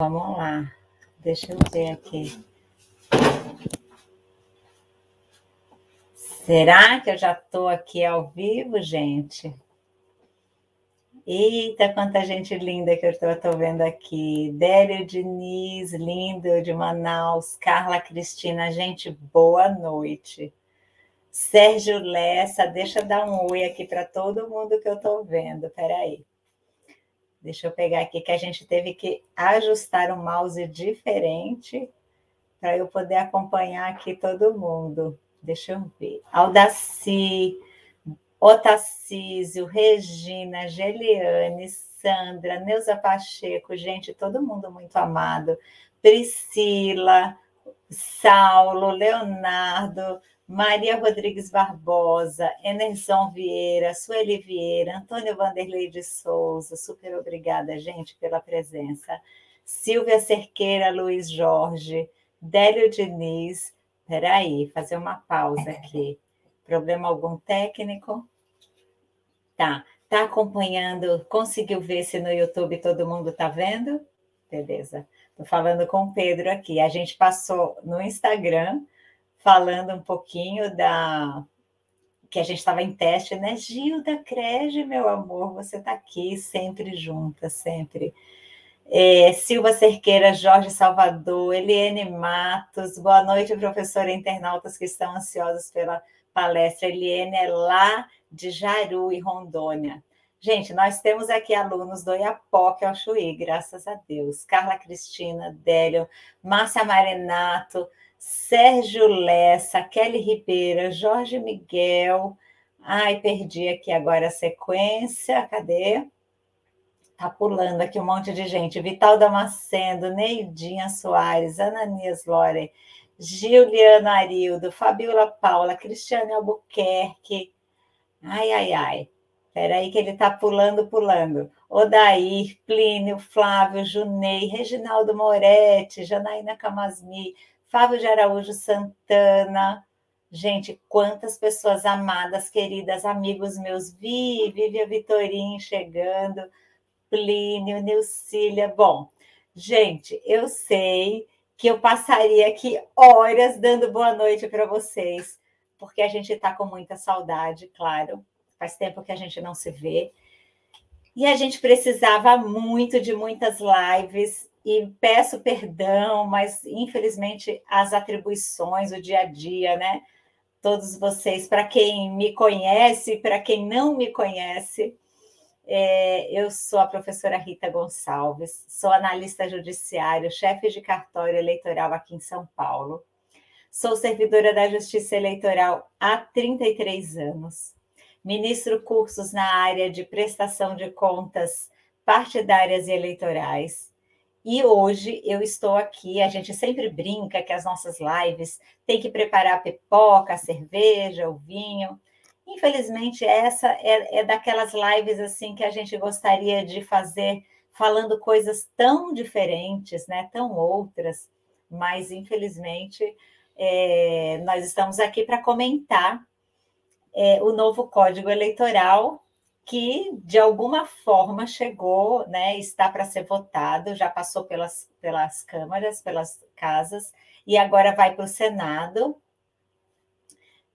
Vamos lá. Deixa eu ver aqui. Será que eu já estou aqui ao vivo, gente? Eita, quanta gente linda que eu estou vendo aqui. Délio Diniz, lindo, de Manaus. Carla Cristina, gente, boa noite. Sérgio Lessa, deixa eu dar um oi aqui para todo mundo que eu estou vendo. Peraí. Deixa eu pegar aqui que a gente teve que ajustar o mouse diferente para eu poder acompanhar aqui todo mundo. Deixa eu ver. Aldaci, Otacísio, Regina, Geliane, Sandra, Neuza Pacheco, gente, todo mundo muito amado. Priscila, Saulo, Leonardo, Maria Rodrigues Barbosa, Enerson Vieira, Sueli Vieira, Antônio Vanderlei de Souza, super obrigada, gente, pela presença. Silvia Cerqueira, Luiz Jorge, Délio Diniz. Peraí, fazer uma pausa aqui. Problema algum técnico? Tá. Tá acompanhando? Conseguiu ver se no YouTube todo mundo tá vendo? Beleza. Estou falando com o Pedro aqui. A gente passou no Instagram falando um pouquinho da que a gente estava em teste, né? Gilda Crege, meu amor, você está aqui sempre junta, sempre. É, Silva Cerqueira, Jorge Salvador, Eliane Matos, boa noite, professora internautas que estão ansiosos pela palestra. Eliane é lá de Jaru e Rondônia. Gente, nós temos aqui alunos do Iapoque ao Chuí, graças a Deus. Carla Cristina, Délio, Márcia Marenato, Sérgio Lessa, Kelly Ribeira, Jorge Miguel. Ai, perdi aqui agora a sequência. Cadê? Tá pulando aqui um monte de gente. Vital Damasceno, Neidinha Soares, Ananias Lore, Juliana Arildo, Fabiola Paula, Cristiane Albuquerque. Ai, ai, ai. Peraí que ele está pulando, pulando. Odair, Plínio, Flávio, Junei, Reginaldo Moretti, Janaína Camasmi, Fábio de Araújo Santana. Gente, quantas pessoas amadas, queridas, amigos meus. Vi, Vivian Vitorim chegando, Plínio, Nilcília. Bom, gente, eu sei que eu passaria aqui horas dando boa noite para vocês, porque a gente está com muita saudade, claro. Faz tempo que a gente não se vê. E a gente precisava muito de muitas lives e peço perdão, mas infelizmente as atribuições, o dia a dia, né? Todos vocês, para quem me conhece, para quem não me conhece, é, eu sou a professora Rita Gonçalves, sou analista judiciário, chefe de cartório eleitoral aqui em São Paulo. Sou servidora da Justiça Eleitoral há 33 anos. Ministro cursos na área de prestação de contas partidárias e eleitorais e hoje eu estou aqui, a gente sempre brinca que as nossas lives tem que preparar a pipoca, a cerveja, o vinho. Infelizmente, essa é, é daquelas lives assim que a gente gostaria de fazer falando coisas tão diferentes, né? Tão outras, mas infelizmente é, nós estamos aqui para comentar é, o novo Código Eleitoral que de alguma forma chegou, né, está para ser votado, já passou pelas, pelas câmaras, pelas casas, e agora vai para o Senado.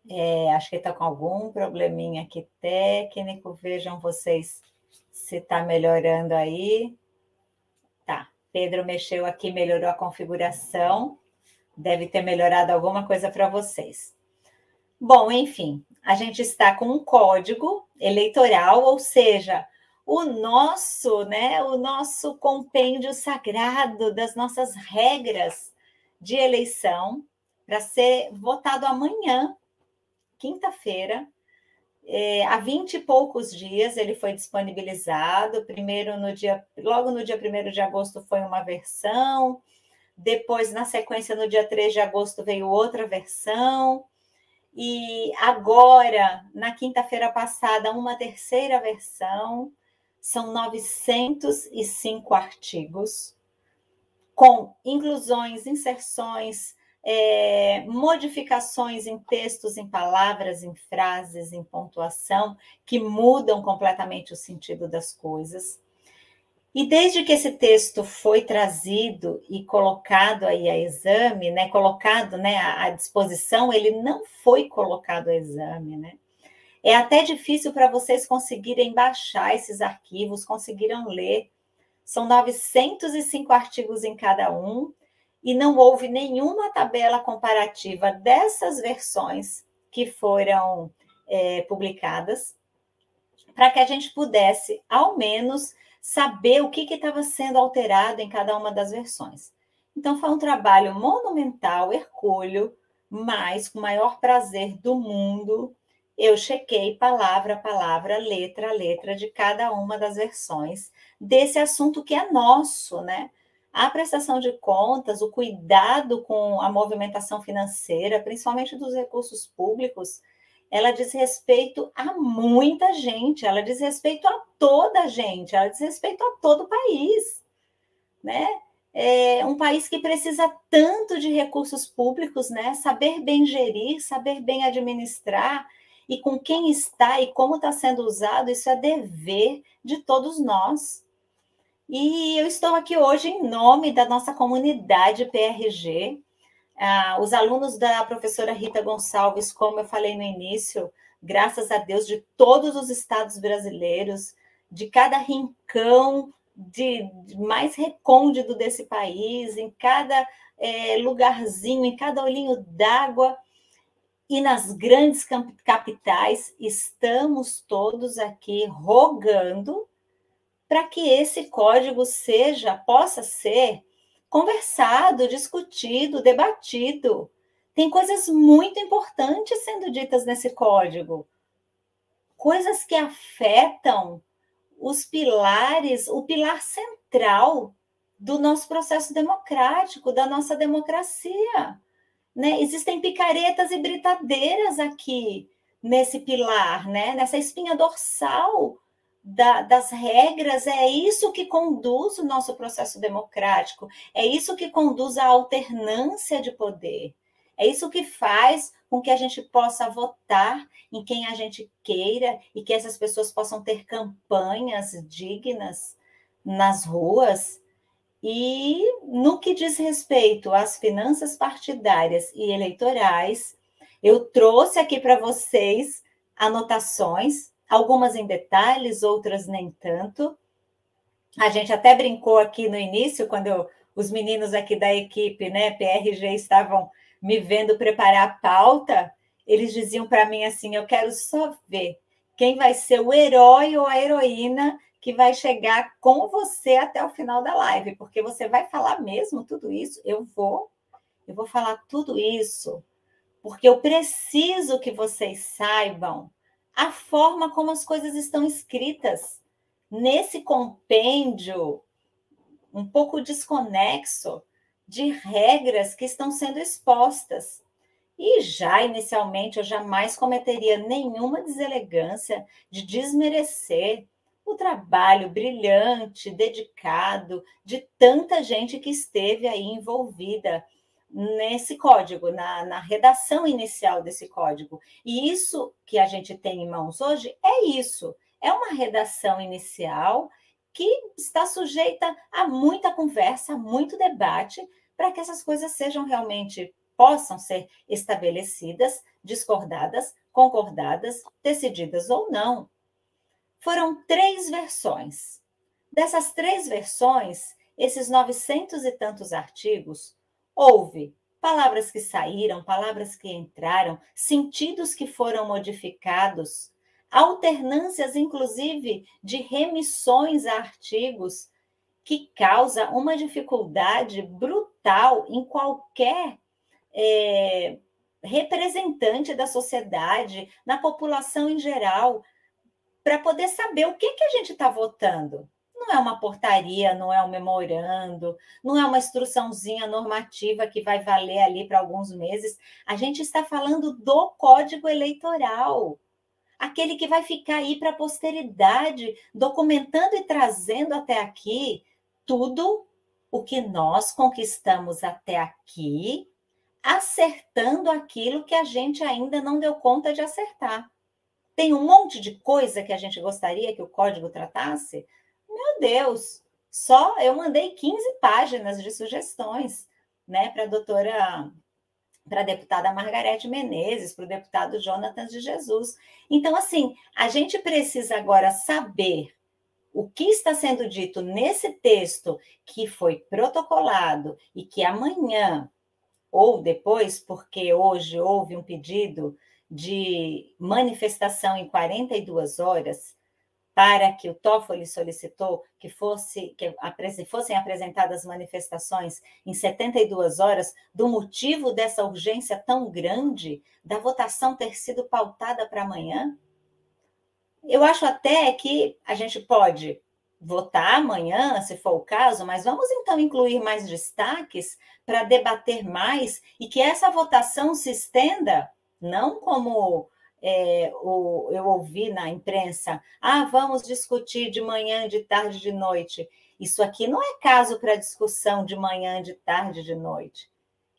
É, acho que está com algum probleminha aqui técnico, vejam vocês se está melhorando aí. Tá, Pedro mexeu aqui, melhorou a configuração, deve ter melhorado alguma coisa para vocês. Bom, enfim, a gente está com um código eleitoral, ou seja, o nosso, né, o nosso compêndio sagrado das nossas regras de eleição para ser votado amanhã, quinta-feira, é, há vinte e poucos dias ele foi disponibilizado. Primeiro no dia, logo no dia 1 de agosto foi uma versão, depois, na sequência, no dia 3 de agosto, veio outra versão. E agora, na quinta-feira passada, uma terceira versão, são 905 artigos, com inclusões, inserções, é, modificações em textos, em palavras, em frases, em pontuação, que mudam completamente o sentido das coisas. E desde que esse texto foi trazido e colocado aí a exame, né, colocado né, à disposição, ele não foi colocado a exame, né? É até difícil para vocês conseguirem baixar esses arquivos, conseguiram ler. São 905 artigos em cada um, e não houve nenhuma tabela comparativa dessas versões que foram é, publicadas, para que a gente pudesse, ao menos, saber o que estava sendo alterado em cada uma das versões. Então, foi um trabalho monumental, hercúleo, mas com o maior prazer do mundo, eu chequei palavra a palavra, letra a letra de cada uma das versões desse assunto que é nosso, né? A prestação de contas, o cuidado com a movimentação financeira, principalmente dos recursos públicos, ela diz respeito a muita gente, ela diz respeito a toda a gente, ela diz respeito a todo o país, né? É um país que precisa tanto de recursos públicos, né? Saber bem gerir, saber bem administrar e com quem está e como está sendo usado, isso é dever de todos nós. E eu estou aqui hoje em nome da nossa comunidade PRG, ah, os alunos da professora Rita Gonçalves, como eu falei no início, graças a Deus, de todos os estados brasileiros, de cada rincão de, de mais recôndito desse país, em cada é, lugarzinho, em cada olhinho d'água e nas grandes capitais, estamos todos aqui rogando para que esse código seja, possa ser conversado, discutido, debatido. Tem coisas muito importantes sendo ditas nesse código. Coisas que afetam os pilares, o pilar central do nosso processo democrático, da nossa democracia. Né? Existem picaretas e britadeiras aqui nesse pilar, né? nessa espinha dorsal da, das regras, é isso que conduz o nosso processo democrático, é isso que conduz à alternância de poder, é isso que faz com que a gente possa votar em quem a gente queira e que essas pessoas possam ter campanhas dignas nas ruas. E no que diz respeito às finanças partidárias e eleitorais, eu trouxe aqui para vocês anotações algumas em detalhes, outras nem tanto. A gente até brincou aqui no início, quando eu, os meninos aqui da equipe, né, PRG, estavam me vendo preparar a pauta, eles diziam para mim assim: eu quero só ver quem vai ser o herói ou a heroína que vai chegar com você até o final da live, porque você vai falar mesmo tudo isso. Eu vou, eu vou falar tudo isso, porque eu preciso que vocês saibam a forma como as coisas estão escritas nesse compêndio um pouco desconexo de regras que estão sendo expostas. E já inicialmente eu jamais cometeria nenhuma deselegância de desmerecer o trabalho brilhante, dedicado de tanta gente que esteve aí envolvida nesse código, na, na, redação inicial desse código. E isso que a gente tem em mãos hoje é isso: é uma redação inicial que está sujeita a muita conversa, muito debate, para que essas coisas sejam realmente possam ser estabelecidas, discordadas, concordadas, decididas ou não. Foram três versões. Dessas três versões, esses novecentos e tantos artigos, Houve palavras que saíram, palavras que entraram, sentidos que foram modificados, alternâncias, inclusive, de remissões a artigos, que causa uma dificuldade brutal em qualquer é, representante da sociedade, na população em geral, para poder saber o que, que a gente está votando não é uma portaria, não é um memorando, não é uma instruçãozinha normativa que vai valer ali para alguns meses. A gente está falando do Código Eleitoral, aquele que vai ficar aí para a posteridade, documentando e trazendo até aqui tudo o que nós conquistamos até aqui, acertando aquilo que a gente ainda não deu conta de acertar. Tem um monte de coisa que a gente gostaria que o código tratasse, meu Deus, Só eu mandei 15 páginas de sugestões, né, para a doutora, para a deputada Margarete Menezes, para o deputado Jonathan de Jesus. Então, assim, a gente precisa agora saber o que está sendo dito nesse texto que foi protocolado e que amanhã ou depois, porque hoje houve um pedido de manifestação em 42 horas para que o Toffoli solicitou que, fosse, que fossem apresentadas manifestações em 72 horas, do motivo dessa urgência tão grande da votação ter sido pautada para amanhã? Eu acho até que a gente pode votar amanhã, se for o caso, mas vamos então incluir mais destaques para debater mais e que essa votação se estenda, não como é, o, eu ouvi na imprensa, ah, vamos discutir de manhã, de tarde, de noite. Isso aqui não é caso para discussão de manhã, de tarde, de noite.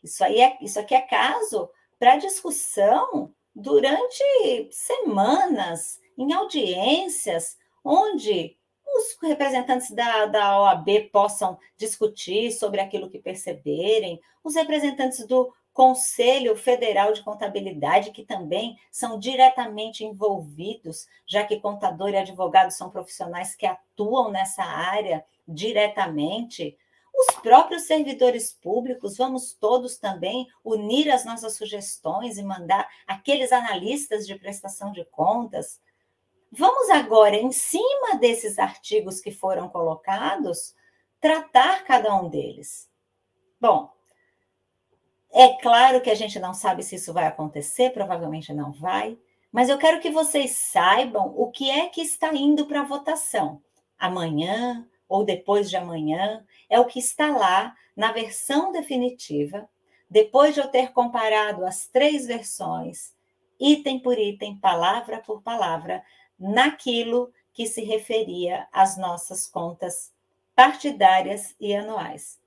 Isso, aí é, isso aqui é caso para discussão durante semanas, em audiências, onde os representantes da, da OAB possam discutir sobre aquilo que perceberem, os representantes do Conselho Federal de Contabilidade, que também são diretamente envolvidos, já que contador e advogado são profissionais que atuam nessa área diretamente. Os próprios servidores públicos, vamos todos também unir as nossas sugestões e mandar aqueles analistas de prestação de contas Vamos agora, em cima desses artigos que foram colocados, tratar cada um deles. Bom, é claro que a gente não sabe se isso vai acontecer, provavelmente não vai, mas eu quero que vocês saibam o que é que está indo para votação. Amanhã ou depois de amanhã é o que está lá na versão definitiva, depois de eu ter comparado as três versões, item por item, palavra por palavra, naquilo que se referia às nossas contas partidárias e anuais.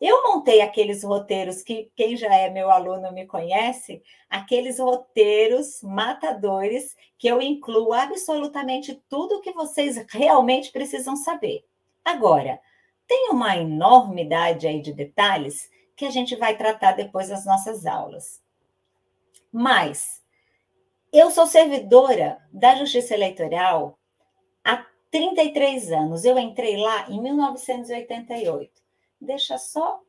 Eu montei aqueles roteiros que quem já é meu aluno me conhece, aqueles roteiros matadores que eu incluo absolutamente tudo que vocês realmente precisam saber. Agora, tem uma enormidade aí de detalhes que a gente vai tratar depois das nossas aulas. Mas eu sou servidora da Justiça Eleitoral há 33 anos. Eu entrei lá em 1988. Deixa só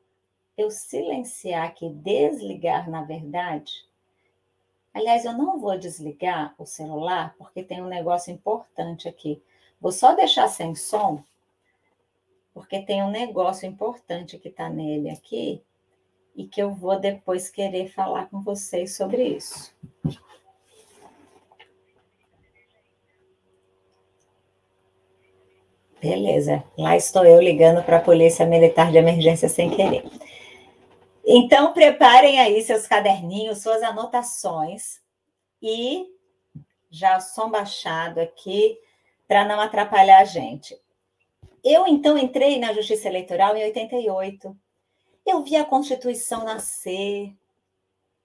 eu silenciar aqui, desligar, na verdade. Aliás, eu não vou desligar o celular, porque tem um negócio importante aqui. Vou só deixar sem som, porque tem um negócio importante que está nele aqui e que eu vou depois querer falar com vocês sobre isso. Beleza, lá estou eu ligando para a Polícia Militar de Emergência sem querer. Então, preparem aí seus caderninhos, suas anotações e já som baixado aqui para não atrapalhar a gente. Eu, então, entrei na Justiça Eleitoral em 88. Eu vi a Constituição nascer,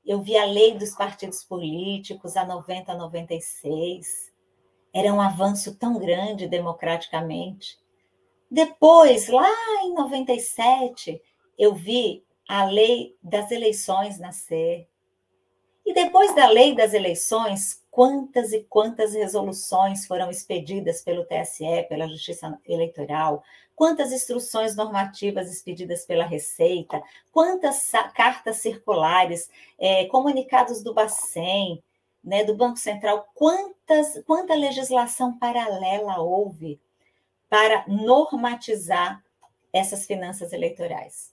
eu vi a lei dos partidos políticos, a 90 a 96 era um avanço tão grande democraticamente. Depois, lá em 97, eu vi a lei das eleições nascer. E depois da lei das eleições, quantas e quantas resoluções foram expedidas pelo TSE, pela Justiça Eleitoral, quantas instruções normativas expedidas pela Receita, quantas cartas circulares, é, comunicados do Bacen, né, do Banco Central, quantas, quanta legislação paralela houve para normatizar essas finanças eleitorais.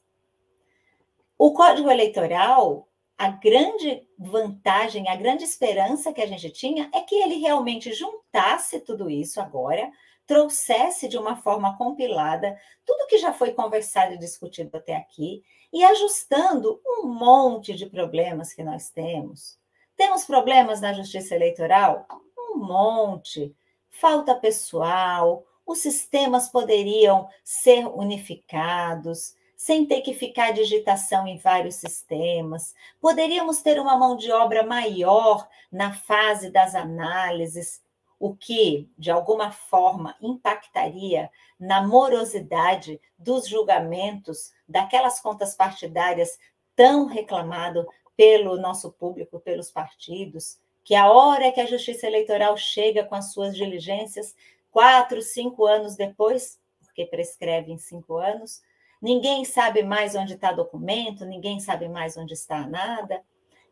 O Código Eleitoral, a grande vantagem, a grande esperança que a gente tinha é que ele realmente juntasse tudo isso agora, trouxesse de uma forma compilada tudo que já foi conversado e discutido até aqui e ajustando um monte de problemas que nós temos temos problemas na justiça eleitoral? Um monte. Falta pessoal, os sistemas poderiam ser unificados, sem ter que ficar digitação em vários sistemas. Poderíamos ter uma mão de obra maior na fase das análises. o que, de alguma forma, impactaria na morosidade dos julgamentos daquelas contas partidárias tão reclamado pelo nosso público, pelos partidos, que a hora que a Justiça Eleitoral chega com as suas diligências, quatro, cinco anos depois, porque prescreve em cinco anos, ninguém sabe mais onde está documento, ninguém sabe mais onde está nada.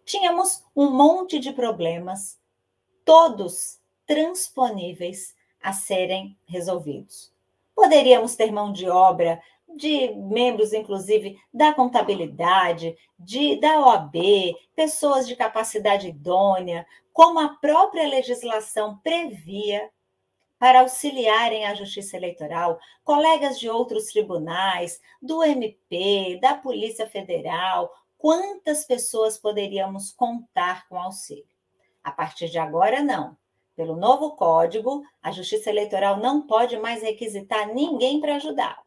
Tínhamos um monte de problemas, todos transponíveis a serem resolvidos. Poderíamos ter mão de obra de membros, inclusive, da contabilidade, de, da OAB, pessoas de capacidade idônea, como a própria legislação previa, para auxiliarem a Justiça Eleitoral, colegas de outros tribunais, do MP, da Polícia Federal, quantas pessoas poderíamos contar com auxílio? A partir de agora, não. Pelo novo código, a Justiça Eleitoral não pode mais requisitar ninguém para ajudar.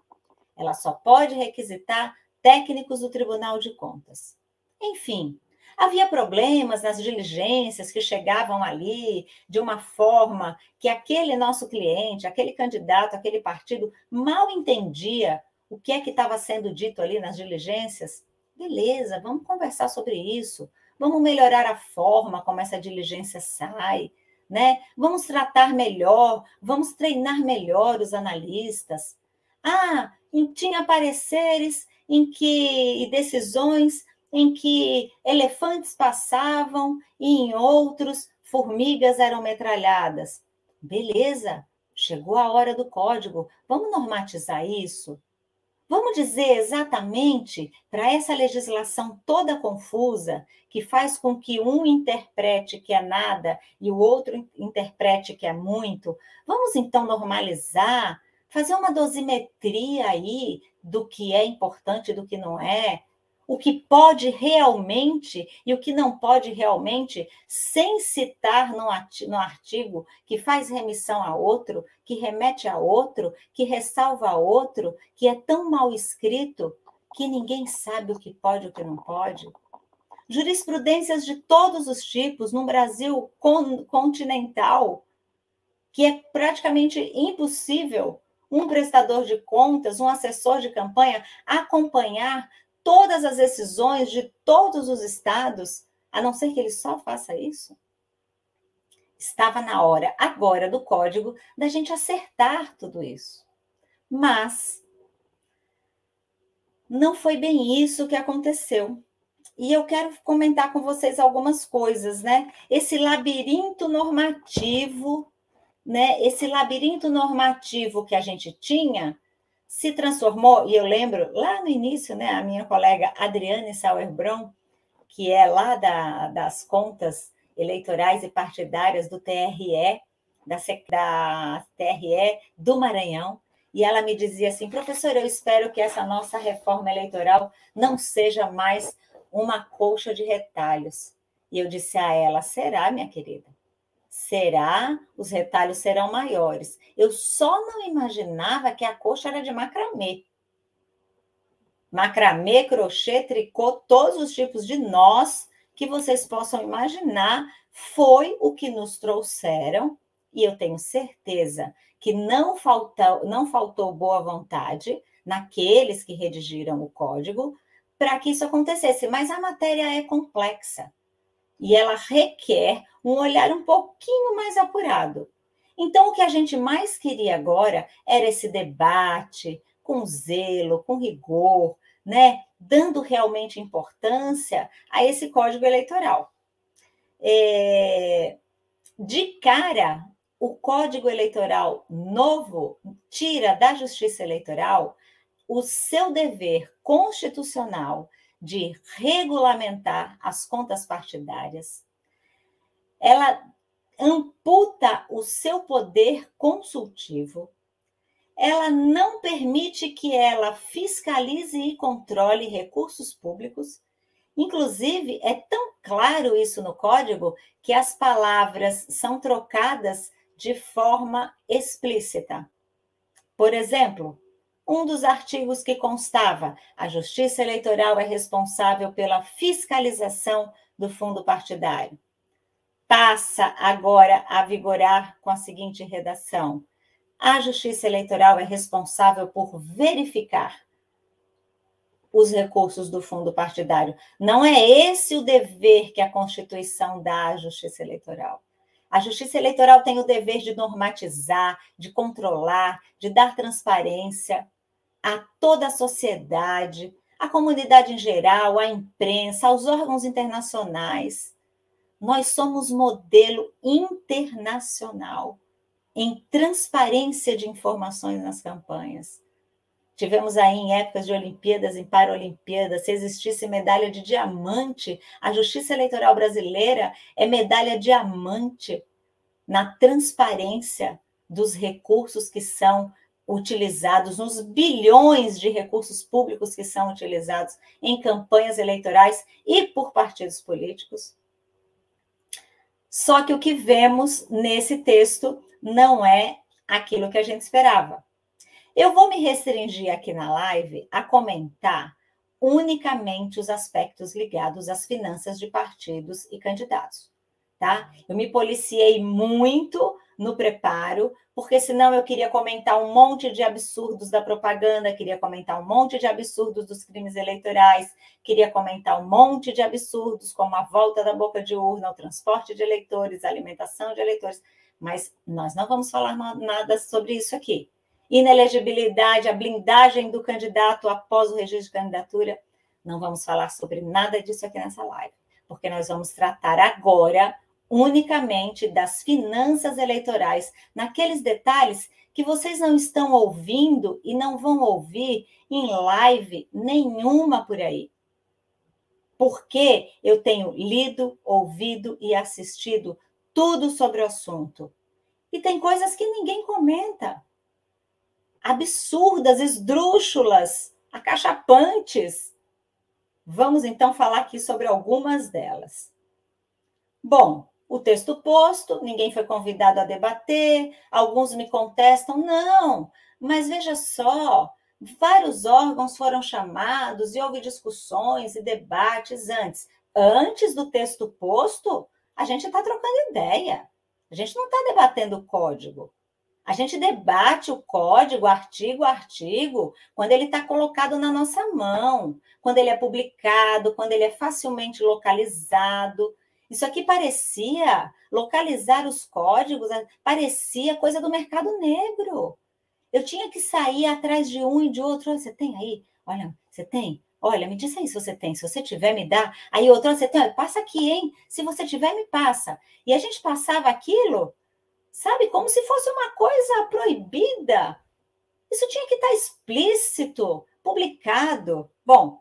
Ela só pode requisitar técnicos do Tribunal de Contas. Enfim, havia problemas nas diligências que chegavam ali de uma forma que aquele nosso cliente, aquele candidato, aquele partido mal entendia o que é que estava sendo dito ali nas diligências. Beleza, vamos conversar sobre isso. Vamos melhorar a forma como essa diligência sai, né? Vamos tratar melhor, vamos treinar melhor os analistas. Ah, tinha pareceres em que e decisões em que elefantes passavam e em outros formigas eram metralhadas. Beleza, chegou a hora do código. Vamos normatizar isso? Vamos dizer exatamente para essa legislação toda confusa, que faz com que um interprete que é nada e o outro interprete que é muito, vamos então normalizar fazer uma dosimetria aí do que é importante e do que não é, o que pode realmente e o que não pode realmente, sem citar no artigo que faz remissão a outro, que remete a outro, que ressalva a outro, que é tão mal escrito que ninguém sabe o que pode e o que não pode. Jurisprudências de todos os tipos no Brasil continental, que é praticamente impossível um prestador de contas, um assessor de campanha, acompanhar todas as decisões de todos os estados, a não ser que ele só faça isso? Estava na hora, agora, do código, da gente acertar tudo isso. Mas não foi bem isso que aconteceu. E eu quero comentar com vocês algumas coisas, né? Esse labirinto normativo né, esse labirinto normativo que a gente tinha se transformou, e eu lembro lá no início, né, a minha colega Adriane Sauerbrunn, que é lá da, das contas eleitorais e partidárias do TRE, da, da TRE do Maranhão, e ela me dizia assim, professora, eu espero que essa nossa reforma eleitoral não seja mais uma colcha de retalhos. E eu disse a ela, será, minha querida? Será, os retalhos serão maiores. Eu só não imaginava que a coxa era de macramê. Macramê, crochê, tricô, todos os tipos de nós que vocês possam imaginar, foi o que nos trouxeram, e eu tenho certeza que não faltou, não faltou boa vontade naqueles que redigiram o código para que isso acontecesse, mas a matéria é complexa e ela requer um olhar um pouquinho mais apurado. Então, o que a gente mais queria agora era esse debate com zelo, com rigor, né? dando realmente importância a esse código eleitoral. É... De cara, o código eleitoral novo tira da justiça eleitoral o seu dever constitucional de regulamentar as contas partidárias, ela amputa o seu poder consultivo, ela não permite que ela fiscalize e controle recursos públicos. Inclusive, é tão claro isso no código que as palavras são trocadas de forma explícita. Por exemplo, um dos artigos que constava: a Justiça Eleitoral é responsável pela fiscalização do fundo partidário. passa agora a vigorar com a seguinte redação: a Justiça Eleitoral é responsável por verificar os recursos do fundo partidário. Não é esse o dever que a Constituição dá à Justiça Eleitoral. A Justiça Eleitoral tem o dever de normatizar, de controlar, de dar transparência a toda a sociedade, à comunidade em geral, à imprensa, aos órgãos internacionais. Nós somos modelo internacional em transparência de informações nas campanhas. Tivemos aí em épocas de Olimpíadas, em Paralimpíadas, se existisse medalha de diamante, a Justiça Eleitoral Brasileira é medalha diamante na transparência dos recursos que são utilizados, nos bilhões de recursos públicos que são utilizados em campanhas eleitorais e por partidos políticos. Só que o que vemos nesse texto não é aquilo que a gente esperava. Eu vou me restringir aqui na live a comentar unicamente os aspectos ligados às finanças de partidos e candidatos, tá? Eu me policiei muito no preparo, porque senão eu queria comentar um monte de absurdos da propaganda, queria comentar um monte de absurdos dos crimes eleitorais, queria comentar um monte de absurdos como a volta da boca de urna, o transporte de eleitores, a alimentação de eleitores, mas nós não vamos falar nada sobre isso aqui inelegibilidade, a blindagem do candidato após o registro de candidatura. Não vamos falar sobre nada disso aqui nessa live, porque nós vamos tratar agora unicamente das finanças eleitorais, naqueles detalhes que vocês não estão ouvindo e não vão ouvir em live nenhuma por aí. Porque eu tenho lido, ouvido e assistido tudo sobre o assunto. E tem coisas que ninguém comenta absurdas, esdrúxulas, acachapantes. Vamos então falar aqui sobre algumas delas. Bom, o texto posto, ninguém foi convidado a debater, alguns me contestam, não, mas veja só, vários órgãos foram chamados e houve discussões e debates antes. Antes do texto posto, a gente está trocando ideia, a gente não está debatendo o código. A gente debate o código, artigo artigo, quando ele está colocado na nossa mão, quando ele é publicado, quando ele é facilmente localizado. Isso aqui parecia localizar os códigos, eh, parecia coisa do mercado negro. Eu tinha que sair atrás de um e de outro. Você tem aí? Olha, você tem? Olha, me diz aí se você tem. Se você tiver, me dá. Aí outro, você tem? Olha, passa aqui, hein? Se você tiver, me passa. E a gente passava aquilo sabe? Como se fosse uma coisa proibida. Isso tinha que estar explícito, publicado. Bom,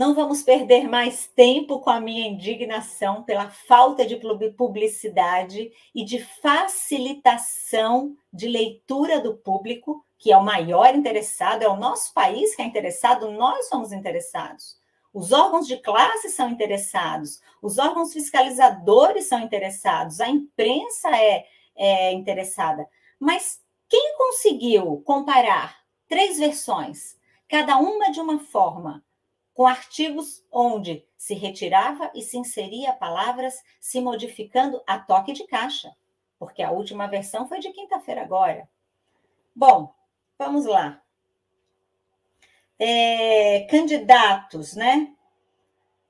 não vamos perder mais tempo com a minha indignação pela falta de publicidade e de facilitação de leitura do público, que é o maior interessado, é o nosso país que é interessado, nós somos interessados. Os órgãos de classe são interessados, os órgãos fiscalizadores são interessados, a imprensa é, é interessada. Mas quem conseguiu comparar três versões, cada uma de uma forma, com artigos onde se retirava e se inseria palavras se modificando a toque de caixa? Porque a última versão foi de quinta-feira agora. Bom, vamos lá é, candidatos, né?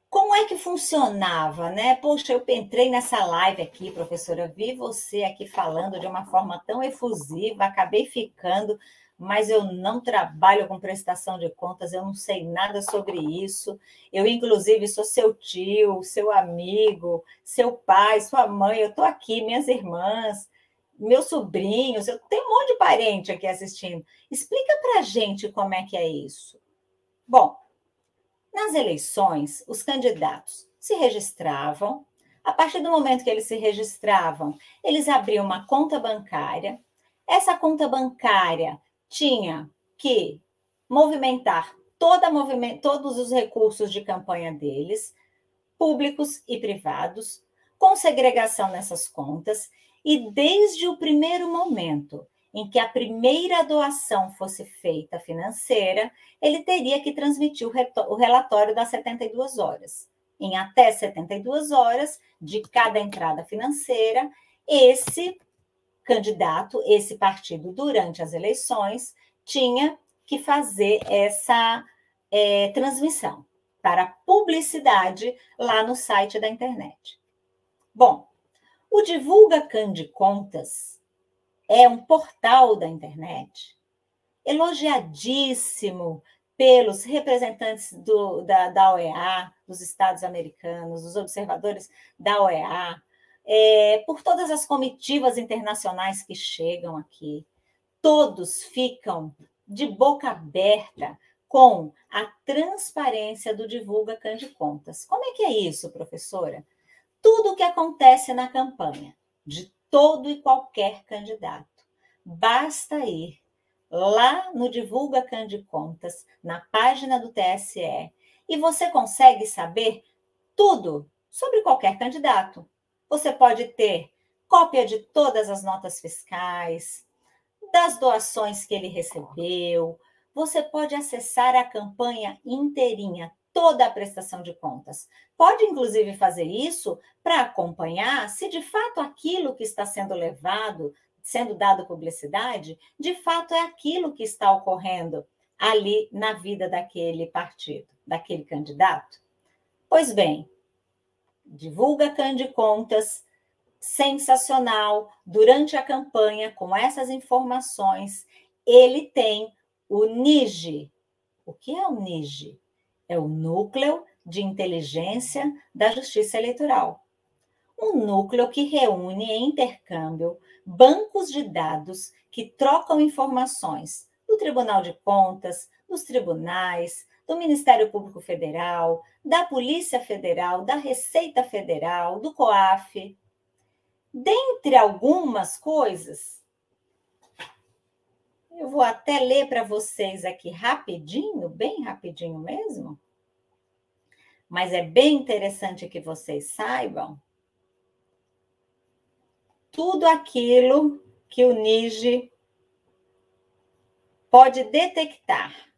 Como é que funcionava, né? Poxa, eu entrei nessa live aqui, professora, vi você aqui falando de uma forma tão efusiva, acabei ficando, mas eu não trabalho com prestação de contas, eu não sei nada sobre isso. Eu, inclusive, sou seu tio, seu amigo, seu pai, sua mãe, eu estou aqui, minhas irmãs, meus sobrinhos, eu tenho um monte de parente aqui assistindo. Explica para a gente como é que é isso. Bom, nas eleições, os candidatos se registravam. A partir do momento que eles se registravam, eles abriam uma conta bancária. Essa conta bancária tinha que movimentar toda moviment todos os recursos de campanha deles, públicos e privados, com segregação nessas contas, e desde o primeiro momento em que a primeira doação fosse feita financeira, ele teria que transmitir o, o relatório das 72 horas. em até 72 horas de cada entrada financeira, esse candidato, esse partido, durante as eleições, tinha que fazer essa é, transmissão para publicidade lá no site da internet. Bom, o Divulga Cande Contas é um portal da internet elogiadíssimo pelos representantes do, da, da OEA, dos Estados americanos, dos observadores da OEA, é, por todas as comitivas internacionais que chegam aqui. Todos ficam de boca aberta com a transparência do Divulga Cande Contas. Como é que é isso, professora? Tudo o que acontece na campanha, de todo e qualquer candidato. Basta ir lá no Divulga Cande Contas, na página do TSE, e você consegue saber tudo sobre qualquer candidato. Você pode ter cópia de todas as notas fiscais, das doações que ele recebeu, você pode acessar a campanha inteirinha, toda a prestação de contas. Pode, inclusive, fazer isso para acompanhar se de fato aquilo que está sendo levado, sendo dado publicidade, de fato é aquilo que está ocorrendo ali na vida daquele partido, daquele candidato. Pois bem, divulga Cande Contas, sensacional, durante a campanha, com essas informações, ele tem o NIGE. O que é o NIGE? É o Núcleo de Inteligência da Justiça Eleitoral. Um núcleo que reúne em intercâmbio bancos de dados que trocam informações do Tribunal de Contas, dos tribunais, do Ministério Público Federal, da Polícia Federal, da Receita Federal, do COAF. Dentre algumas coisas, eu vou até ler para vocês aqui rapidinho, bem rapidinho mesmo. Mas é bem interessante que vocês saibam tudo aquilo que o NIGE pode detectar.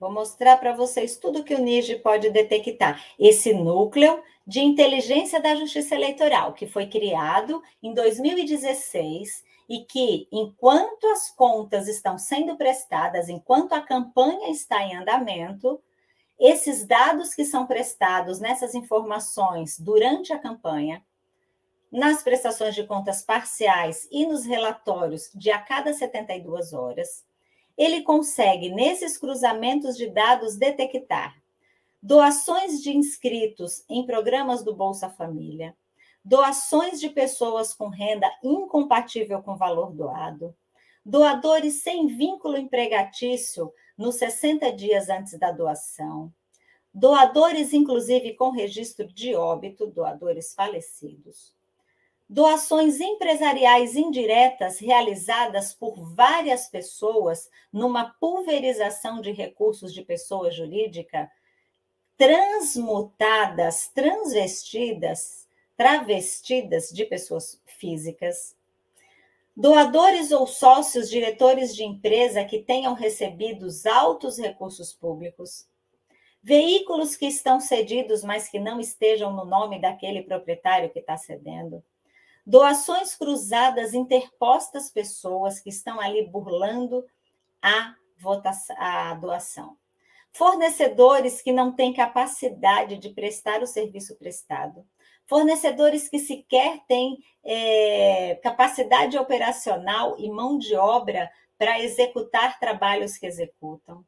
Vou mostrar para vocês tudo que o NIGE pode detectar. Esse núcleo de inteligência da Justiça Eleitoral, que foi criado em 2016 e que, enquanto as contas estão sendo prestadas, enquanto a campanha está em andamento, esses dados que são prestados nessas informações durante a campanha, nas prestações de contas parciais e nos relatórios de a cada 72 horas, ele consegue, nesses cruzamentos de dados, detectar doações de inscritos em programas do Bolsa Família, doações de pessoas com renda incompatível com valor doado, doadores sem vínculo empregatício nos 60 dias antes da doação, doadores, inclusive, com registro de óbito, doadores falecidos, doações empresariais indiretas realizadas por várias pessoas numa pulverização de recursos de pessoa jurídica, transmutadas, transvestidas travestidas de pessoas físicas, doadores ou sócios diretores de empresa que tenham recebido altos recursos públicos, veículos que estão cedidos, mas que não estejam no nome daquele proprietário que está cedendo, doações cruzadas interpostas pessoas que estão ali burlando a, votação, a doação. Fornecedores que não têm capacidade de prestar o serviço prestado fornecedores que sequer têm é, capacidade operacional e mão de obra para executar trabalhos que executam.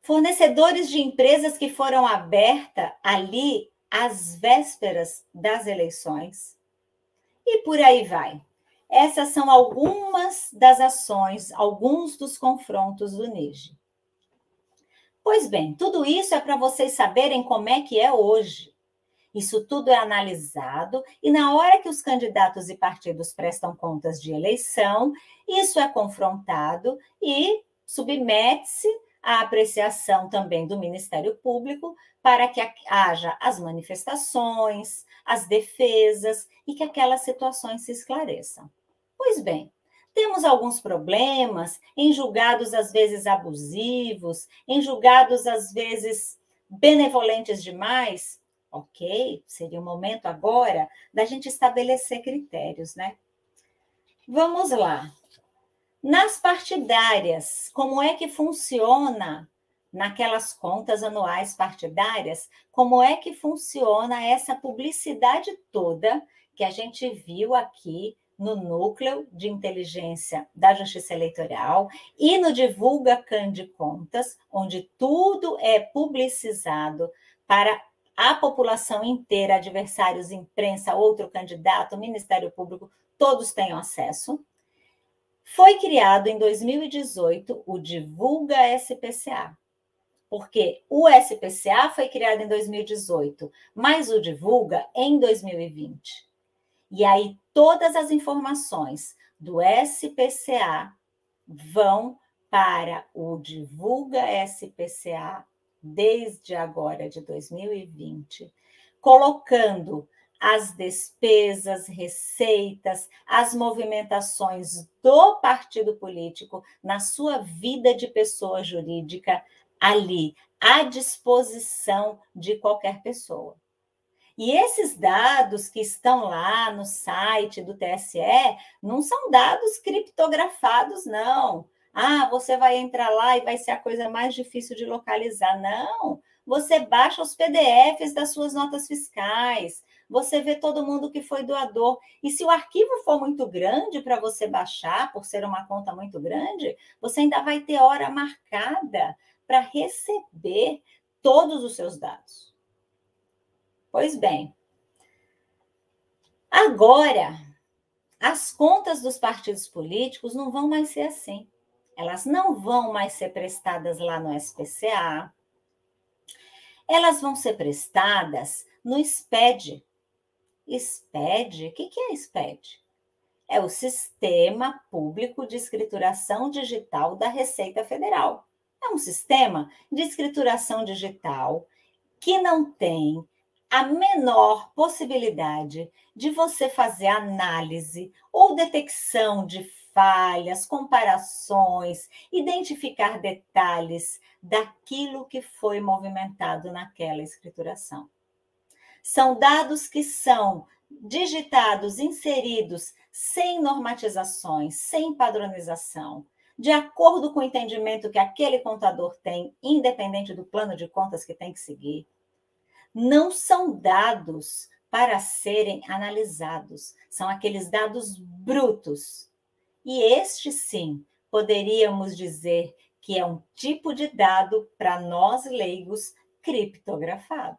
Fornecedores de empresas que foram abertas ali às vésperas das eleições. E por aí vai. Essas são algumas das ações, alguns dos confrontos do NIGE. Pois bem, tudo isso é para vocês saberem como é que é hoje. Isso tudo é analisado e na hora que os candidatos e partidos prestam contas de eleição, isso é confrontado e submete-se à apreciação também do Ministério Público para que haja as manifestações, as defesas e que aquelas situações se esclareçam. Pois bem, temos alguns problemas em julgados às vezes abusivos, em julgados às vezes benevolentes demais. Ok, seria o momento agora da gente estabelecer critérios, né? Vamos lá. Nas partidárias, como é que funciona naquelas contas anuais partidárias, como é que funciona essa publicidade toda que a gente viu aqui no núcleo de inteligência da Justiça Eleitoral e no Divulga Can de Contas, onde tudo é publicizado para a população inteira, adversários, imprensa, outro candidato, Ministério Público, todos tenham acesso. Foi criado em 2018 o Divulga SPCA, porque o SPCA foi criado em 2018, mas o Divulga em 2020. E aí todas as informações do SPCA vão para o Divulga SPCA desde agora de 2020, colocando as despesas, receitas, as movimentações do partido político na sua vida de pessoa jurídica ali, à disposição de qualquer pessoa. E esses dados que estão lá no site do TSE não são dados criptografados, não. Ah, você vai entrar lá e vai ser a coisa mais difícil de localizar. Não. Você baixa os PDFs das suas notas fiscais, você vê todo mundo que foi doador. E se o arquivo for muito grande para você baixar, por ser uma conta muito grande, você ainda vai ter hora marcada para receber todos os seus dados. Pois bem, agora as contas dos partidos políticos não vão mais ser assim. Elas não vão mais ser prestadas lá no SPCA. Elas vão ser prestadas no SPED. SPED? O que é SPED? É o Sistema Público de Escrituração Digital da Receita Federal. É um sistema de escrituração digital que não tem a menor possibilidade de você fazer análise ou detecção de falhas, comparações, identificar detalhes daquilo que foi movimentado naquela escrituração. São dados que são digitados, inseridos sem normatizações, sem padronização, de acordo com o entendimento que aquele contador tem, independente do plano de contas que tem que seguir. Não são dados para serem analisados, são aqueles dados brutos. E este sim, poderíamos dizer que é um tipo de dado para nós leigos criptografado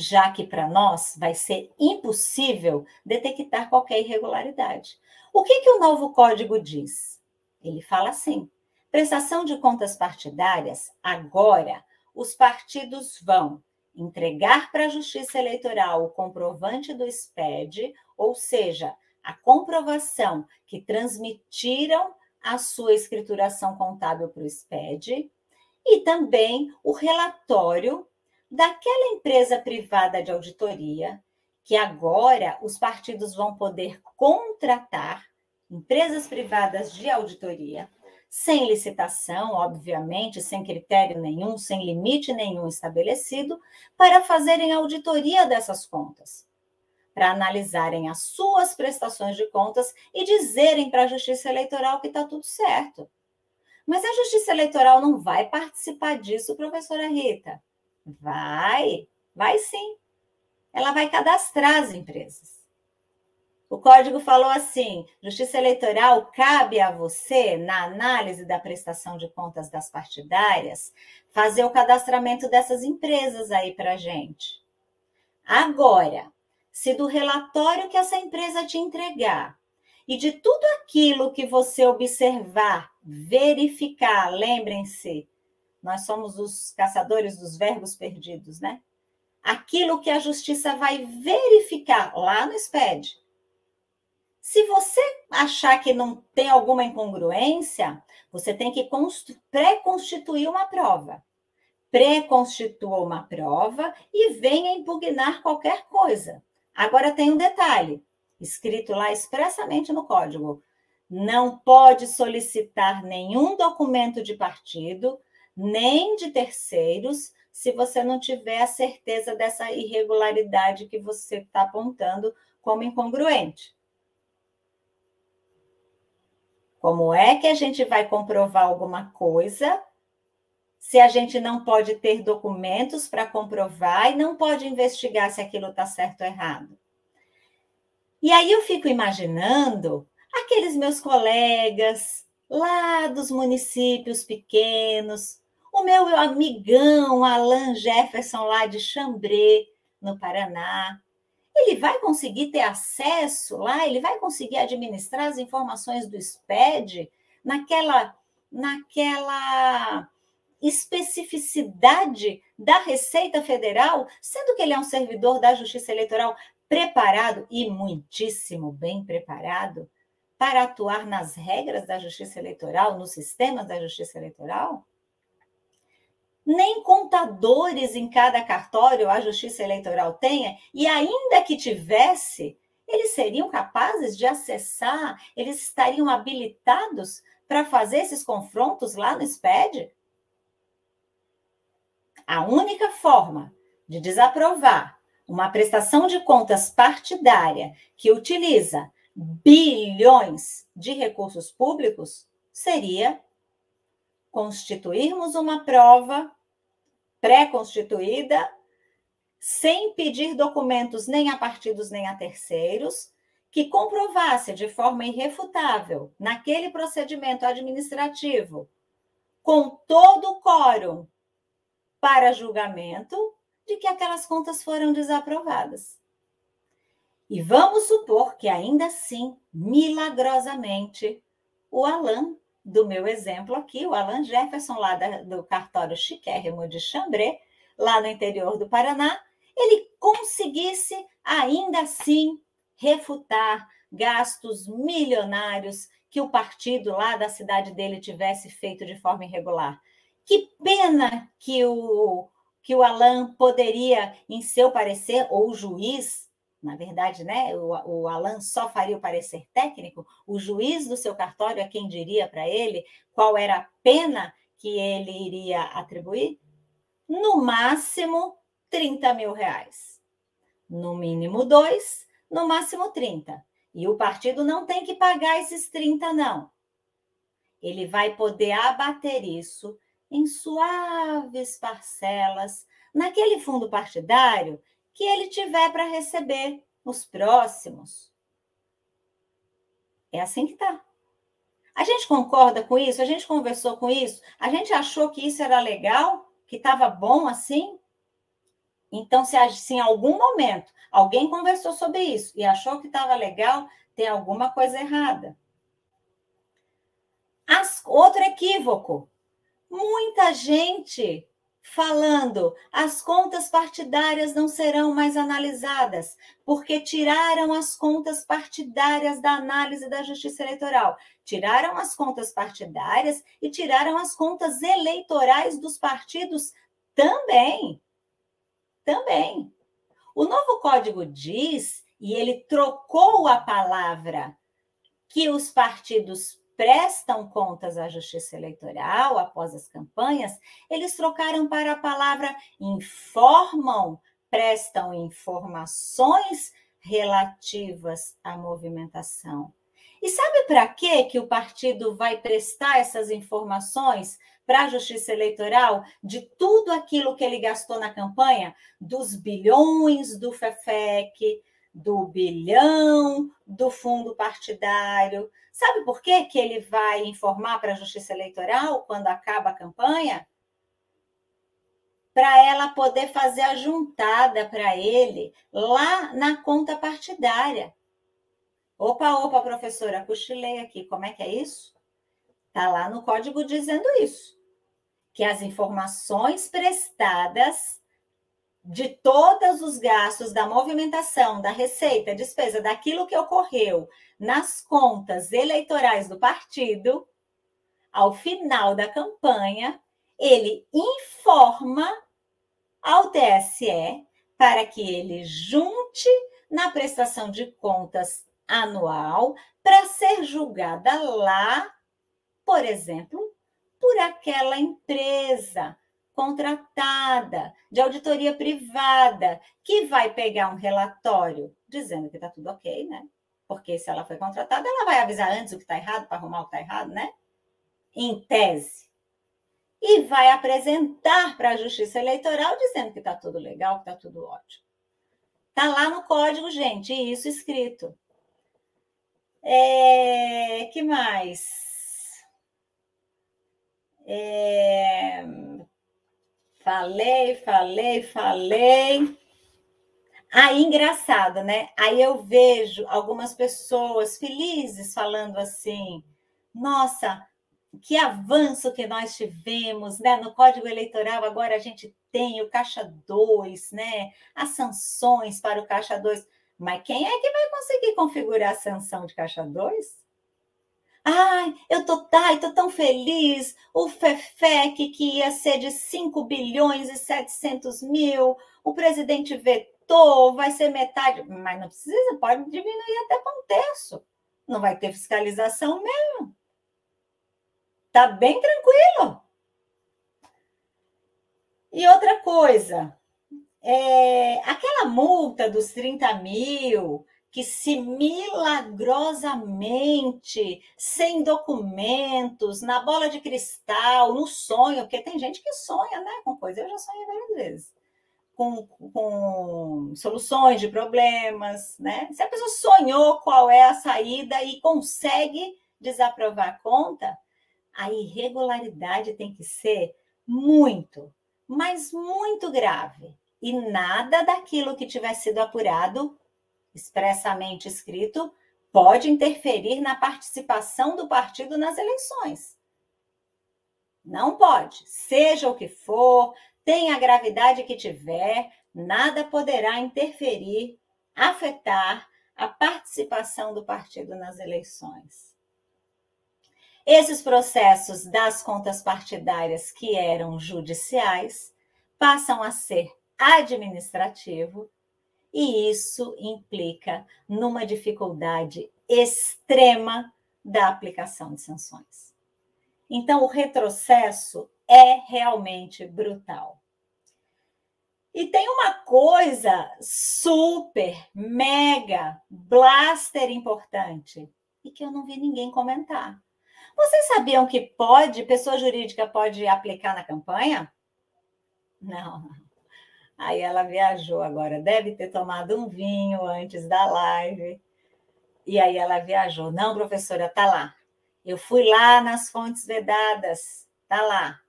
já que para nós vai ser impossível detectar qualquer irregularidade. O que, que o novo código diz? Ele fala assim: prestação de contas partidárias, agora os partidos vão entregar para a Justiça Eleitoral o comprovante do SPED, ou seja, a comprovação que transmitiram a sua escrituração contábil para o SPED, e também o relatório daquela empresa privada de auditoria, que agora os partidos vão poder contratar empresas privadas de auditoria, sem licitação, obviamente, sem critério nenhum, sem limite nenhum estabelecido, para fazerem auditoria dessas contas, para analisarem as suas prestações de contas e dizerem para a Justiça Eleitoral que está tudo certo. Mas a Justiça Eleitoral não vai participar disso, professora Rita. Vai, vai sim. Ela vai cadastrar as empresas. O código falou assim: Justiça Eleitoral cabe a você, na análise da prestação de contas das partidárias, fazer o cadastramento dessas empresas aí para gente. Agora, se do relatório que essa empresa te entregar e de tudo aquilo que você observar, verificar, lembrem-se, nós somos os caçadores dos verbos perdidos, né? Aquilo que a justiça vai verificar lá no SPED se você achar que não tem alguma incongruência, você tem que pré-constituir uma prova. Pré-constitua uma prova e venha impugnar qualquer coisa. Agora tem um detalhe, escrito lá expressamente no código. não pode solicitar nenhum documento de partido, nem de terceiros, se você não tiver a certeza dessa irregularidade que você está apontando como incongruente. Como é que a gente vai comprovar alguma coisa se a gente não pode ter documentos para comprovar e não pode investigar se aquilo está certo ou errado? E aí eu fico imaginando aqueles meus colegas lá dos municípios pequenos, o meu amigão Alan Jefferson lá de Chambré, no Paraná, ele vai conseguir ter acesso lá, ele vai conseguir administrar as informações do SPED naquela naquela especificidade da Receita Federal, sendo que ele é um servidor da Justiça Eleitoral preparado e muitíssimo bem preparado para atuar nas regras da Justiça Eleitoral, nos sistemas da Justiça Eleitoral? Nem contadores em cada cartório a Justiça Eleitoral tenha, e ainda que tivesse, eles seriam capazes de acessar, eles estariam habilitados para fazer esses confrontos lá no SPED? A única forma de desaprovar uma prestação de contas partidária que utiliza bilhões de recursos públicos seria constituirmos uma prova pré-constituída, sem pedir documentos nem a partidos nem a terceiros, que comprovasse de forma irrefutável, naquele procedimento administrativo, com todo o quórum para julgamento, de que aquelas contas foram desaprovadas. E vamos supor que ainda assim, milagrosamente, o Alan do meu exemplo aqui, o Alan Jefferson, lá da, do cartório chiquérrimo de Chambré, lá no interior do Paraná, ele conseguisse ainda assim refutar gastos milionários que o partido lá da cidade dele tivesse feito de forma irregular. Que pena que o, que o Alan poderia, em seu parecer, ou o juiz, na verdade, né, o, o Alan só faria o parecer técnico, o juiz do seu cartório é quem diria para ele qual era a pena que ele iria atribuir? No máximo 30 mil reais. No mínimo dois, no máximo 30. E o partido não tem que pagar esses 30, não. Ele vai poder abater isso em suaves parcelas naquele fundo partidário que ele tiver para receber os próximos. É assim que tá. A gente concorda com isso? A gente conversou com isso? A gente achou que isso era legal? Que estava bom assim? Então, se, se, em algum momento alguém conversou sobre isso e achou que estava legal, tem alguma coisa errada. As, outro equívoco. Muita gente falando: as contas partidárias não serão mais analisadas, porque tiraram as contas partidárias da análise da Justiça Eleitoral. Tiraram as contas partidárias e tiraram as contas eleitorais dos partidos também. Também. O novo código diz, e ele trocou a palavra que os partidos prestam contas à Justiça Eleitoral após as campanhas, eles trocaram para a palavra informam, prestam informações relativas à movimentação. E sabe para que que o partido vai prestar essas informações para a Justiça Eleitoral de tudo aquilo que ele gastou na campanha, dos bilhões do FEFEC, do bilhão do fundo partidário. Sabe por que, que ele vai informar para a Justiça Eleitoral quando acaba a campanha? Para ela poder fazer a juntada para ele lá na conta partidária. Opa, opa, professora, cochilei aqui. Como é que é isso? Está lá no código dizendo isso. Que as informações prestadas de todos os gastos da movimentação, da receita, despesa, daquilo que ocorreu nas contas eleitorais do partido, ao final da campanha, ele informa ao TSE para que ele junte na prestação de contas anual para ser julgada lá, por exemplo, por aquela empresa contratada de auditoria privada que vai pegar um relatório dizendo que está tudo ok, né? Porque se ela foi contratada, ela vai avisar antes o que está errado para arrumar o que está errado, né? Em tese. E vai apresentar para a Justiça Eleitoral dizendo que está tudo legal, que está tudo ótimo. Está lá no código, gente, isso escrito. É, que mais? É, falei, falei, falei. Aí, engraçado, né? Aí eu vejo algumas pessoas felizes falando assim: nossa, que avanço que nós tivemos, né? No Código Eleitoral agora a gente tem o Caixa 2, né? As sanções para o Caixa 2. Mas quem é que vai conseguir configurar a sanção de Caixa 2? Ai, eu tô, ai, tô tão feliz. O FEFEC, que ia ser de 5 bilhões e 700 mil, o presidente vetou, vai ser metade. Mas não precisa, pode diminuir até para um terço. Não vai ter fiscalização mesmo. Tá bem tranquilo. E outra coisa, é, aquela multa dos 30 mil, que se milagrosamente, sem documentos, na bola de cristal, no sonho, porque tem gente que sonha né, com coisa, eu já sonhei várias vezes, com, com soluções de problemas, né? Se a pessoa sonhou qual é a saída e consegue desaprovar a conta, a irregularidade tem que ser muito, mas muito grave. E nada daquilo que tiver sido apurado expressamente escrito pode interferir na participação do partido nas eleições. Não pode. Seja o que for, tenha a gravidade que tiver, nada poderá interferir, afetar a participação do partido nas eleições. Esses processos das contas partidárias que eram judiciais passam a ser administrativo e isso implica numa dificuldade extrema da aplicação de sanções. Então, o retrocesso é realmente brutal. E tem uma coisa super, mega, blaster importante e que eu não vi ninguém comentar. Vocês sabiam que pode, pessoa jurídica pode aplicar na campanha? Não, não. Aí ela viajou agora, deve ter tomado um vinho antes da live. E aí ela viajou. Não, professora, tá lá. Eu fui lá nas fontes vedadas, tá lá.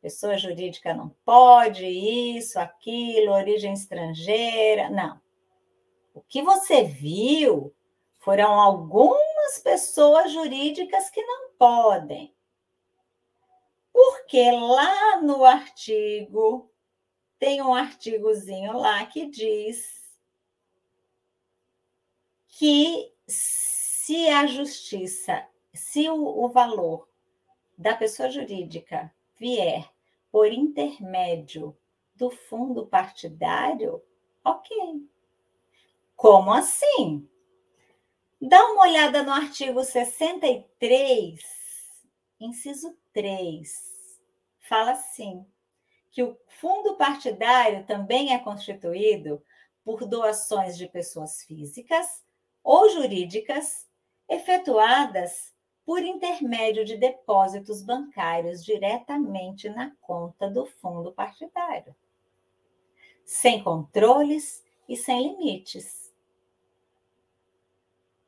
Pessoa jurídica não pode, isso, aquilo, origem estrangeira. Não. O que você viu foram algumas pessoas jurídicas que não podem. Porque lá no artigo tem um artigozinho lá que diz que se a justiça, se o, o valor da pessoa jurídica vier por intermédio do fundo partidário, ok. Como assim? Dá uma olhada no artigo 63, inciso 3. Fala assim: que o fundo partidário também é constituído por doações de pessoas físicas ou jurídicas efetuadas por intermédio de depósitos bancários diretamente na conta do fundo partidário, sem controles e sem limites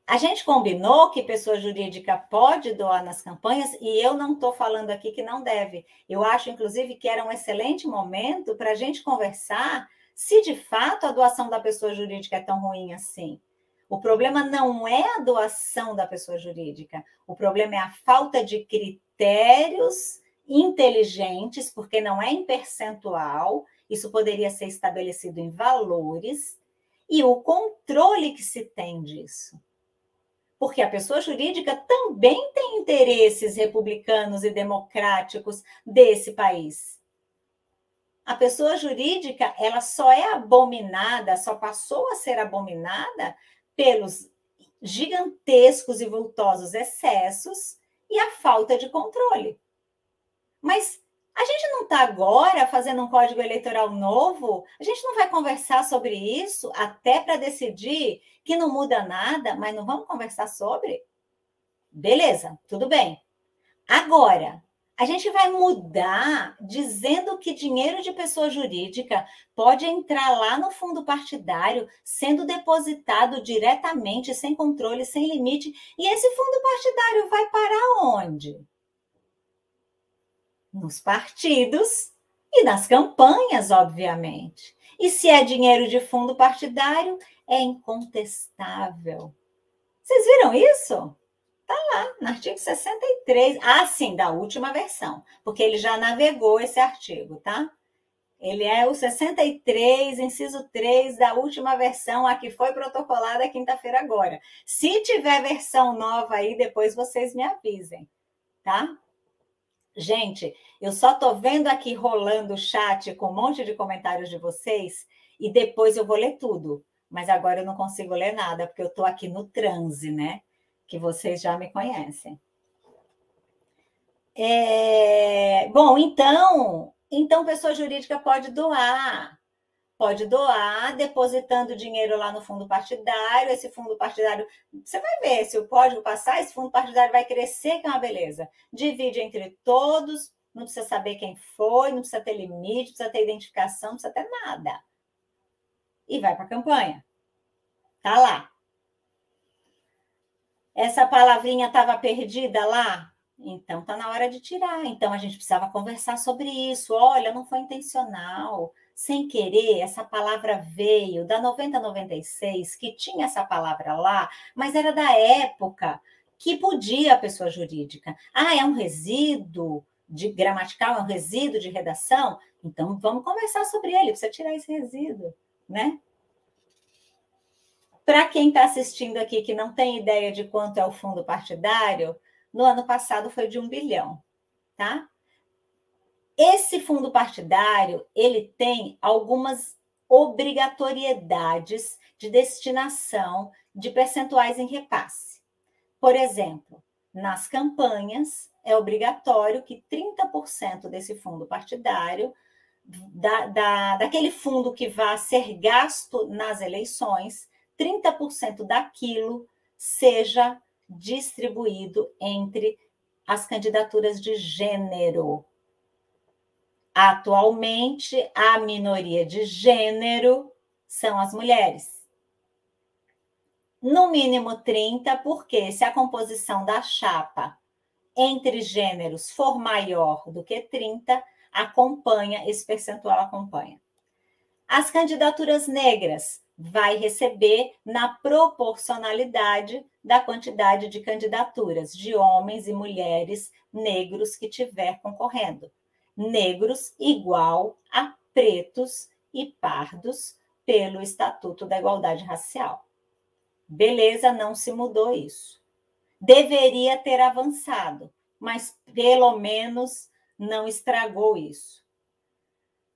a gente combinou que pessoa jurídica pode doar nas campanhas e eu não estou falando aqui que não deve. Eu acho, inclusive, que era um excelente momento para a gente conversar se de fato a doação da pessoa jurídica é tão ruim assim. O problema não é a doação da pessoa jurídica, o problema é a falta de critérios inteligentes, porque não é em percentual, isso poderia ser estabelecido em valores, e o controle que se tem disso porque a pessoa jurídica também tem interesses republicanos e democráticos desse país. A pessoa jurídica, ela só é abominada, só passou a ser abominada pelos gigantescos e vultosos excessos e a falta de controle. Mas a gente não está agora fazendo um código eleitoral novo? A gente não vai conversar sobre isso até para decidir que não muda nada, mas não vamos conversar sobre? Beleza, tudo bem. Agora, a gente vai mudar dizendo que dinheiro de pessoa jurídica pode entrar lá no fundo partidário, sendo depositado diretamente, sem controle, sem limite. E esse fundo partidário vai para onde? Nos partidos e nas campanhas, obviamente. E se é dinheiro de fundo partidário, é incontestável. Vocês viram isso? Está lá, no artigo 63. Ah, sim, da última versão, porque ele já navegou esse artigo, tá? Ele é o 63, inciso 3 da última versão, a que foi protocolada quinta-feira agora. Se tiver versão nova aí, depois vocês me avisem, tá? Gente, eu só tô vendo aqui rolando o chat com um monte de comentários de vocês e depois eu vou ler tudo. Mas agora eu não consigo ler nada, porque eu tô aqui no transe, né? que vocês já me conhecem. É, bom, então, então pessoa jurídica pode doar, pode doar depositando dinheiro lá no fundo partidário. Esse fundo partidário, você vai ver se o código passar, esse fundo partidário vai crescer, que é uma beleza. Divide entre todos, não precisa saber quem foi, não precisa ter limite, não precisa ter identificação, não precisa ter nada. E vai para a campanha. Tá lá. Essa palavrinha estava perdida lá? Então está na hora de tirar. Então a gente precisava conversar sobre isso. Olha, não foi intencional. Sem querer, essa palavra veio da 9096, que tinha essa palavra lá, mas era da época que podia a pessoa jurídica. Ah, é um resíduo de gramatical, é um resíduo de redação? Então vamos conversar sobre ele, precisa tirar esse resíduo, né? Para quem está assistindo aqui que não tem ideia de quanto é o fundo partidário, no ano passado foi de um bilhão, tá? Esse fundo partidário ele tem algumas obrigatoriedades de destinação de percentuais em repasse. Por exemplo, nas campanhas é obrigatório que 30% desse fundo partidário, da, da, daquele fundo que vai ser gasto nas eleições, 30% daquilo seja distribuído entre as candidaturas de gênero. Atualmente, a minoria de gênero são as mulheres. No mínimo 30, porque se a composição da chapa entre gêneros for maior do que 30, acompanha, esse percentual acompanha. As candidaturas negras vai receber na proporcionalidade da quantidade de candidaturas de homens e mulheres negros que tiver concorrendo. Negros igual a pretos e pardos pelo Estatuto da Igualdade Racial. Beleza, não se mudou isso. Deveria ter avançado, mas pelo menos não estragou isso.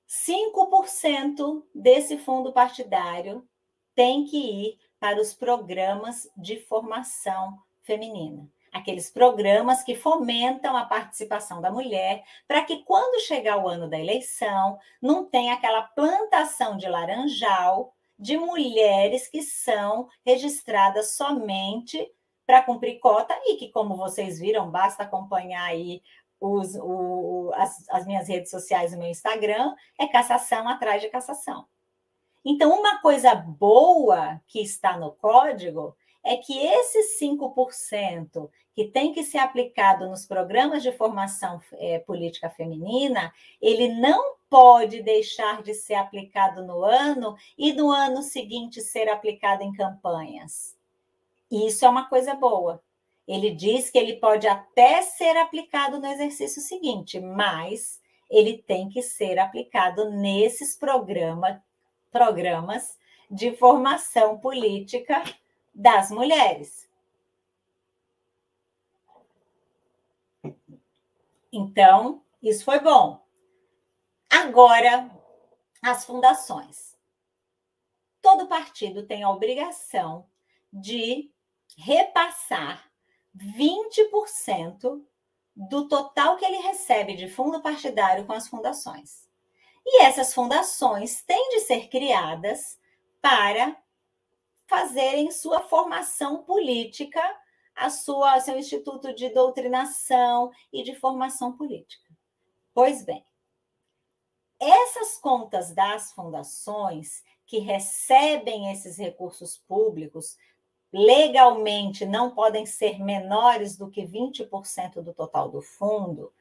5% desse fundo partidário tem que ir para os programas de formação feminina. Aqueles programas que fomentam a participação da mulher, para que quando chegar o ano da eleição, não tenha aquela plantação de laranjal de mulheres que são registradas somente para cumprir cota e que, como vocês viram, basta acompanhar aí os, o, as, as minhas redes sociais, o meu Instagram, é cassação atrás de cassação. Então, uma coisa boa que está no código é que esses 5% que tem que ser aplicado nos programas de formação é, política feminina, ele não pode deixar de ser aplicado no ano e no ano seguinte ser aplicado em campanhas. Isso é uma coisa boa. Ele diz que ele pode até ser aplicado no exercício seguinte, mas ele tem que ser aplicado nesses programa, programas de formação política das mulheres. Então, isso foi bom. Agora, as fundações. Todo partido tem a obrigação de repassar 20% do total que ele recebe de fundo partidário com as fundações. E essas fundações têm de ser criadas para fazerem sua formação política, a sua seu instituto de doutrinação e de formação política. Pois bem, essas contas das fundações que recebem esses recursos públicos legalmente não podem ser menores do que 20% do total do fundo.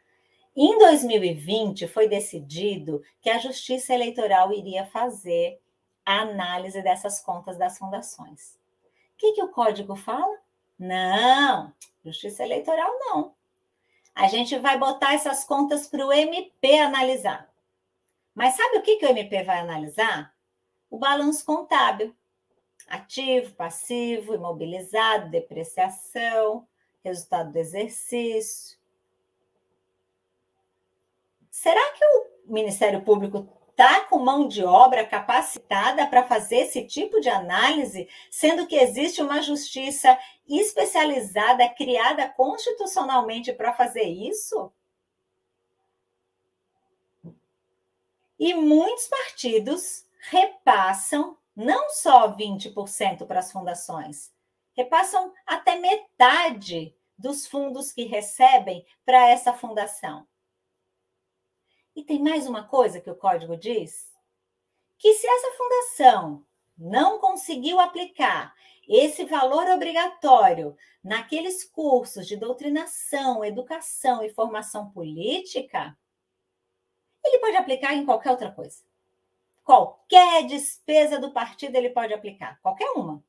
Em 2020 foi decidido que a Justiça Eleitoral iria fazer a análise dessas contas das fundações. O que, que o código fala? Não, Justiça Eleitoral não. A gente vai botar essas contas para o MP analisar. Mas sabe o que, que o MP vai analisar? O balanço contábil. Ativo, passivo, imobilizado, depreciação, resultado do exercício. Será que o Ministério Público está com mão de obra capacitada para fazer esse tipo de análise, sendo que existe uma justiça especializada, criada constitucionalmente para fazer isso? E muitos partidos repassam não só 20% para as fundações, repassam até metade dos fundos que recebem para essa fundação. E tem mais uma coisa que o código diz: que se essa fundação não conseguiu aplicar esse valor obrigatório naqueles cursos de doutrinação, educação e formação política, ele pode aplicar em qualquer outra coisa. Qualquer despesa do partido ele pode aplicar, qualquer uma.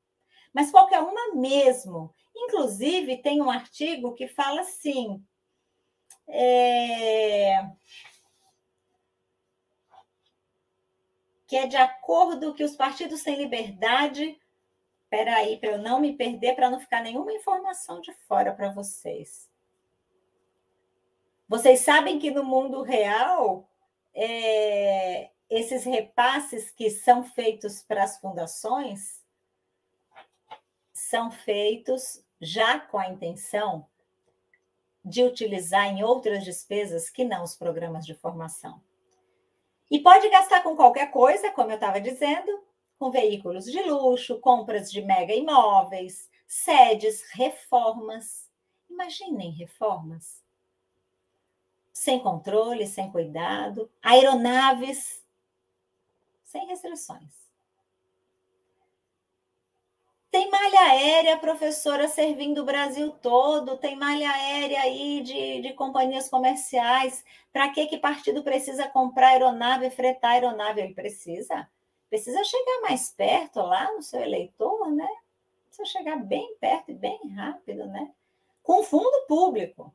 Mas qualquer uma mesmo. Inclusive, tem um artigo que fala assim. É... que é de acordo que os partidos têm liberdade. Espera aí, para eu não me perder, para não ficar nenhuma informação de fora para vocês. Vocês sabem que no mundo real, é, esses repasses que são feitos para as fundações são feitos já com a intenção de utilizar em outras despesas que não os programas de formação. E pode gastar com qualquer coisa, como eu estava dizendo, com veículos de luxo, compras de mega imóveis, sedes, reformas. Imaginem reformas. Sem controle, sem cuidado, aeronaves, sem restrições. Tem malha aérea, professora, servindo o Brasil todo, tem malha aérea aí de, de companhias comerciais. Para que que partido precisa comprar aeronave, fretar aeronave? Ele precisa. Precisa chegar mais perto lá no seu eleitor, né? Precisa chegar bem perto e bem rápido, né? Com fundo público.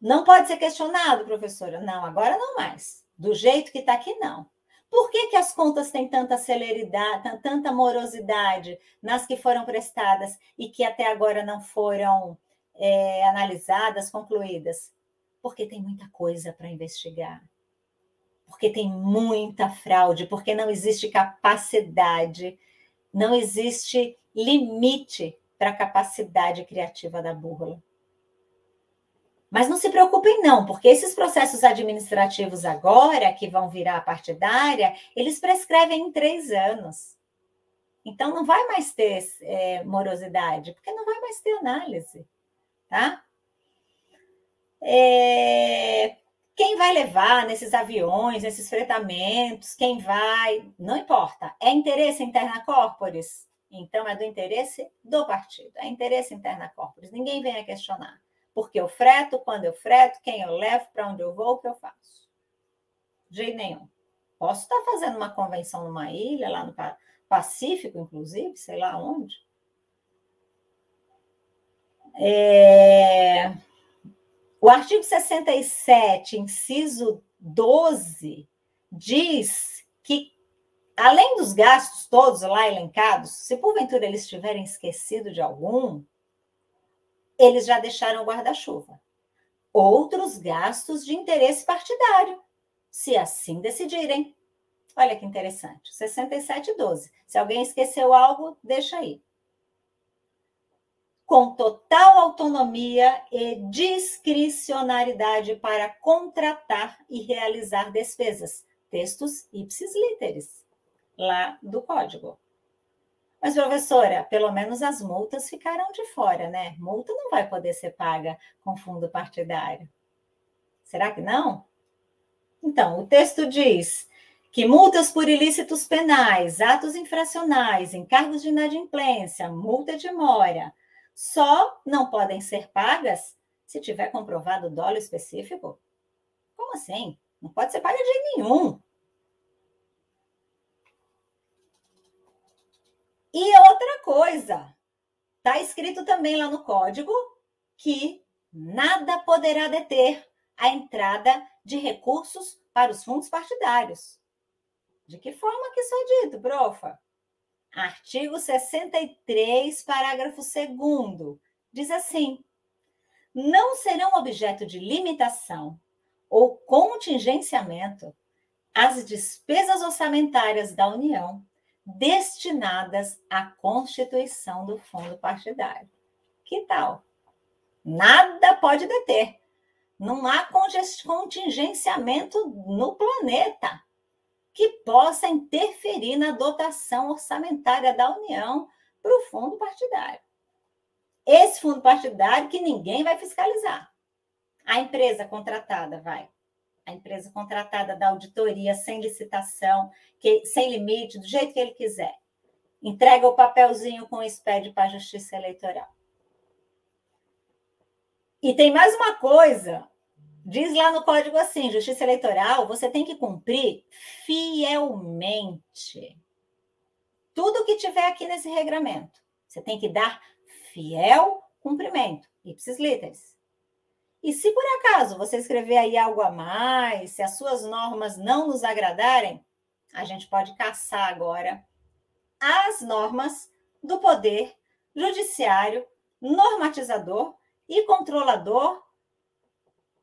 Não pode ser questionado, professora. Não, agora não mais. Do jeito que está aqui, não. Por que, que as contas têm tanta celeridade, tanta morosidade nas que foram prestadas e que até agora não foram é, analisadas, concluídas? Porque tem muita coisa para investigar. Porque tem muita fraude, porque não existe capacidade, não existe limite para a capacidade criativa da búrrola. Mas não se preocupem, não, porque esses processos administrativos agora, que vão virar partidária, eles prescrevem em três anos. Então, não vai mais ter é, morosidade, porque não vai mais ter análise, tá? É, quem vai levar nesses aviões, nesses fretamentos, quem vai, não importa. É interesse interna corporis? Então, é do interesse do partido, é interesse interna corporis. Ninguém vem a questionar. Porque eu freto, quando eu freto, quem eu levo, para onde eu vou, o que eu faço. De jeito nenhum. Posso estar fazendo uma convenção numa ilha, lá no Pacífico, inclusive, sei lá onde. É... O artigo 67, inciso 12, diz que, além dos gastos todos lá elencados, se porventura eles tiverem esquecido de algum, eles já deixaram o guarda-chuva. Outros gastos de interesse partidário, se assim decidirem. Olha que interessante, 67,12. Se alguém esqueceu algo, deixa aí. com total autonomia e discricionariedade para contratar e realizar despesas, textos ipsis literis, lá do código. Mas, professora, pelo menos as multas ficaram de fora, né? Multa não vai poder ser paga com fundo partidário. Será que não? Então, o texto diz que multas por ilícitos penais, atos infracionais, encargos de inadimplência, multa de mora, só não podem ser pagas se tiver comprovado dolo específico? Como assim? Não pode ser paga de nenhum. E outra coisa, está escrito também lá no código que nada poderá deter a entrada de recursos para os fundos partidários. De que forma que isso é dito, profa? Artigo 63, parágrafo 2 diz assim: não serão objeto de limitação ou contingenciamento as despesas orçamentárias da União destinadas à constituição do fundo partidário. Que tal? Nada pode deter. Não há contingenciamento no planeta que possa interferir na dotação orçamentária da União para o fundo partidário. Esse fundo partidário que ninguém vai fiscalizar. A empresa contratada vai. A empresa contratada da auditoria sem licitação, que, sem limite, do jeito que ele quiser. Entrega o papelzinho com o SPED para a Justiça Eleitoral. E tem mais uma coisa Diz lá no código assim: justiça eleitoral, você tem que cumprir fielmente tudo que tiver aqui nesse regramento. Você tem que dar fiel cumprimento, ipsis literis. E se por acaso você escrever aí algo a mais, se as suas normas não nos agradarem, a gente pode caçar agora as normas do poder judiciário, normatizador e controlador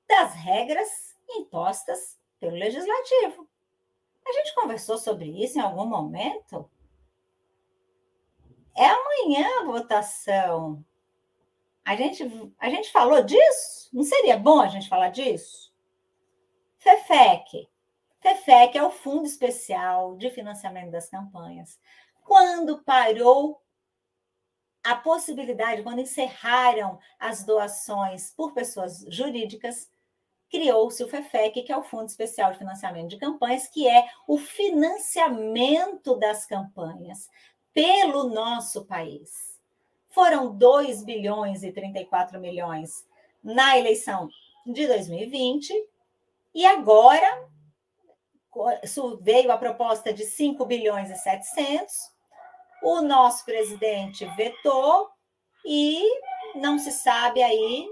das regras impostas pelo legislativo. A gente conversou sobre isso em algum momento? É amanhã a votação. A gente, a gente falou disso? Não seria bom a gente falar disso? FEFEC. FEFEC é o Fundo Especial de Financiamento das Campanhas. Quando parou a possibilidade, quando encerraram as doações por pessoas jurídicas, criou-se o FEFEC, que é o Fundo Especial de Financiamento de Campanhas, que é o financiamento das campanhas pelo nosso país. Foram 2 bilhões e 34 milhões na eleição de 2020 e agora veio a proposta de 5 bilhões e 700. O nosso presidente vetou e não se sabe aí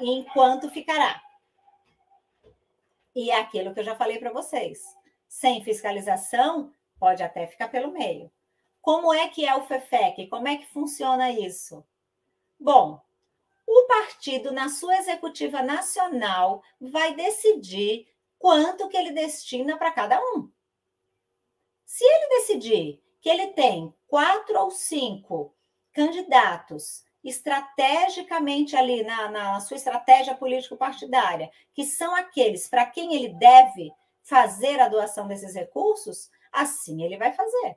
em quanto ficará. E é aquilo que eu já falei para vocês. Sem fiscalização, pode até ficar pelo meio. Como é que é o FEFEC? Como é que funciona isso? Bom, o partido, na sua executiva nacional, vai decidir quanto que ele destina para cada um. Se ele decidir que ele tem quatro ou cinco candidatos estrategicamente ali na, na sua estratégia político-partidária, que são aqueles para quem ele deve fazer a doação desses recursos, assim ele vai fazer.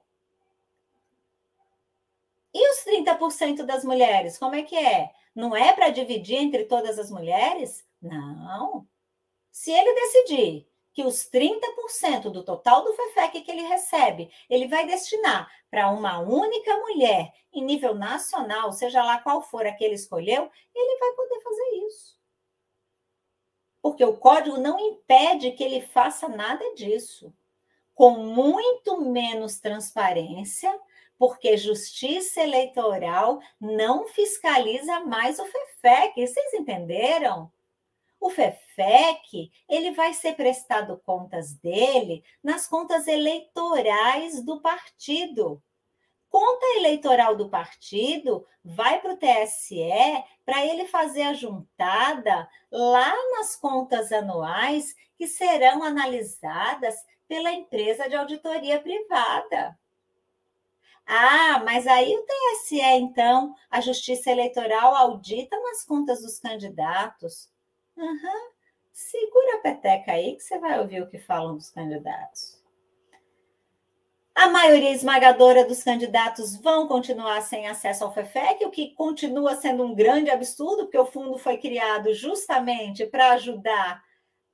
E os 30% das mulheres, como é que é? Não é para dividir entre todas as mulheres? Não. Se ele decidir que os 30% do total do FEFEC que ele recebe, ele vai destinar para uma única mulher em nível nacional, seja lá qual for a que ele escolheu, ele vai poder fazer isso. Porque o código não impede que ele faça nada disso. Com muito menos transparência, porque justiça eleitoral não fiscaliza mais o FEFEC. Vocês entenderam? O FEFEC, ele vai ser prestado contas dele nas contas eleitorais do partido. Conta eleitoral do partido vai para o TSE para ele fazer a juntada lá nas contas anuais que serão analisadas pela empresa de auditoria privada. Ah, mas aí o TSE, então, a Justiça Eleitoral audita nas contas dos candidatos. Uhum. Segura a peteca aí que você vai ouvir o que falam dos candidatos. A maioria esmagadora dos candidatos vão continuar sem acesso ao FEFEC, o que continua sendo um grande absurdo, porque o fundo foi criado justamente para ajudar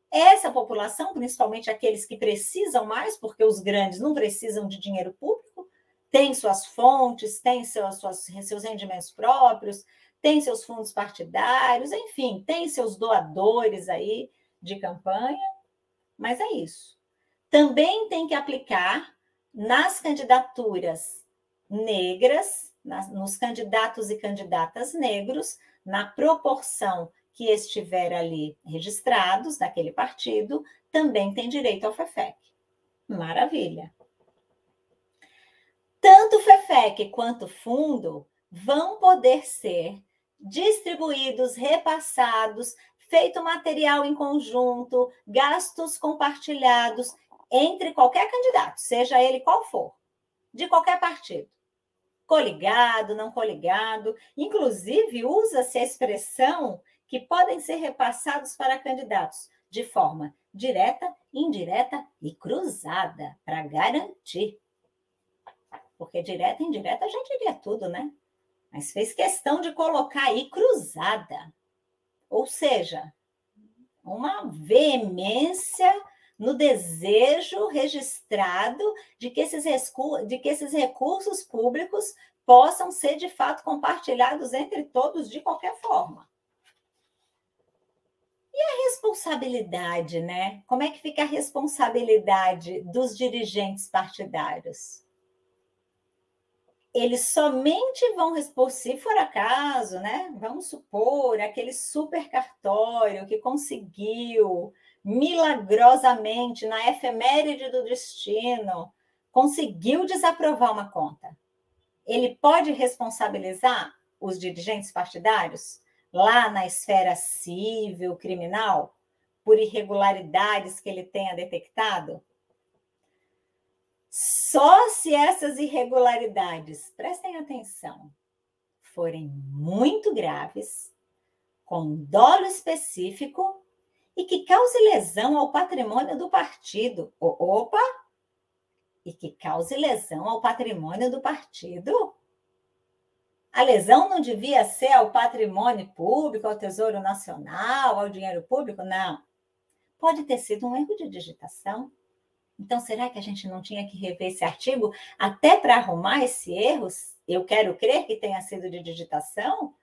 essa população, principalmente aqueles que precisam mais, porque os grandes não precisam de dinheiro público, têm suas fontes, têm seus, suas, seus rendimentos próprios, têm seus fundos partidários, enfim, tem seus doadores aí de campanha, mas é isso. Também tem que aplicar nas candidaturas negras, nas, nos candidatos e candidatas negros, na proporção que estiver ali registrados naquele partido, também tem direito ao FEFEC. Maravilha. Tanto FEFEC quanto fundo vão poder ser distribuídos, repassados, feito material em conjunto, gastos compartilhados entre qualquer candidato, seja ele qual for, de qualquer partido. Coligado, não coligado, inclusive usa-se a expressão que podem ser repassados para candidatos de forma direta, indireta e cruzada, para garantir. Porque direta e indireta já diria tudo, né? Mas fez questão de colocar aí cruzada. Ou seja, uma veemência no desejo registrado de que esses, de que esses recursos públicos possam ser de fato compartilhados entre todos de qualquer forma. E a responsabilidade, né? Como é que fica a responsabilidade dos dirigentes partidários? Eles somente vão responder, se for acaso, né? Vamos supor, aquele super cartório que conseguiu milagrosamente, na efeméride do destino, conseguiu desaprovar uma conta. Ele pode responsabilizar os dirigentes partidários? lá na esfera civil, criminal, por irregularidades que ele tenha detectado? Só se essas irregularidades, prestem atenção, forem muito graves, com dolo específico e que cause lesão ao patrimônio do partido. Opa! E que cause lesão ao patrimônio do partido? A lesão não devia ser ao patrimônio público, ao Tesouro Nacional, ao dinheiro público? Não. Pode ter sido um erro de digitação. Então, será que a gente não tinha que rever esse artigo até para arrumar esse erro? Eu quero crer que tenha sido de digitação,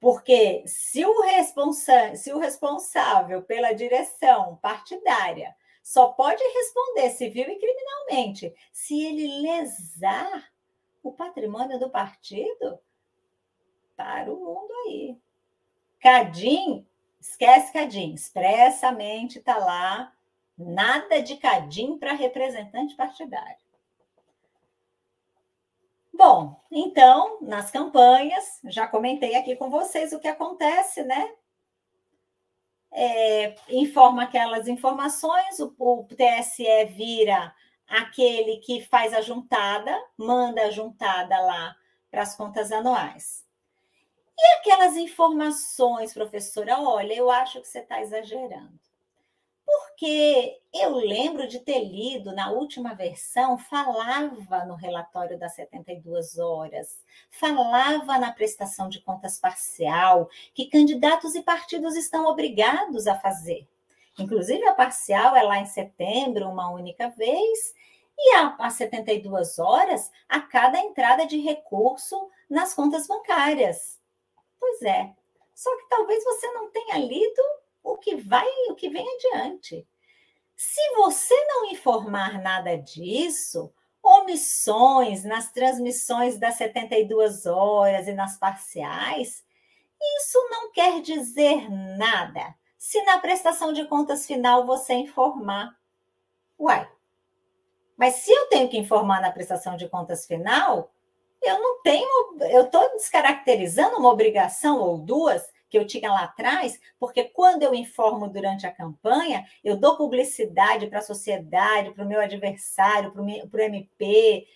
porque se o, responsa se o responsável pela direção partidária só pode responder civil e criminalmente se ele lesar o patrimônio do partido, para o mundo aí. Cadim, esquece Cadim, expressamente está lá, nada de Cadim para representante partidário. Bom, então, nas campanhas, já comentei aqui com vocês o que acontece, né? É, informa aquelas informações, o, o TSE vira aquele que faz a juntada, manda a juntada lá para as contas anuais. E aquelas informações, professora? Olha, eu acho que você está exagerando. Porque eu lembro de ter lido na última versão, falava no relatório das 72 horas, falava na prestação de contas parcial, que candidatos e partidos estão obrigados a fazer. Inclusive, a parcial é lá em setembro, uma única vez, e a, a 72 horas a cada entrada de recurso nas contas bancárias. Pois é. Só que talvez você não tenha lido o que vai, o que vem adiante. Se você não informar nada disso, omissões nas transmissões das 72 horas e nas parciais, isso não quer dizer nada. Se na prestação de contas final você informar. Uai, mas se eu tenho que informar na prestação de contas final, eu não tenho, eu estou descaracterizando uma obrigação ou duas que eu tinha lá atrás, porque quando eu informo durante a campanha, eu dou publicidade para a sociedade, para o meu adversário, para o MP,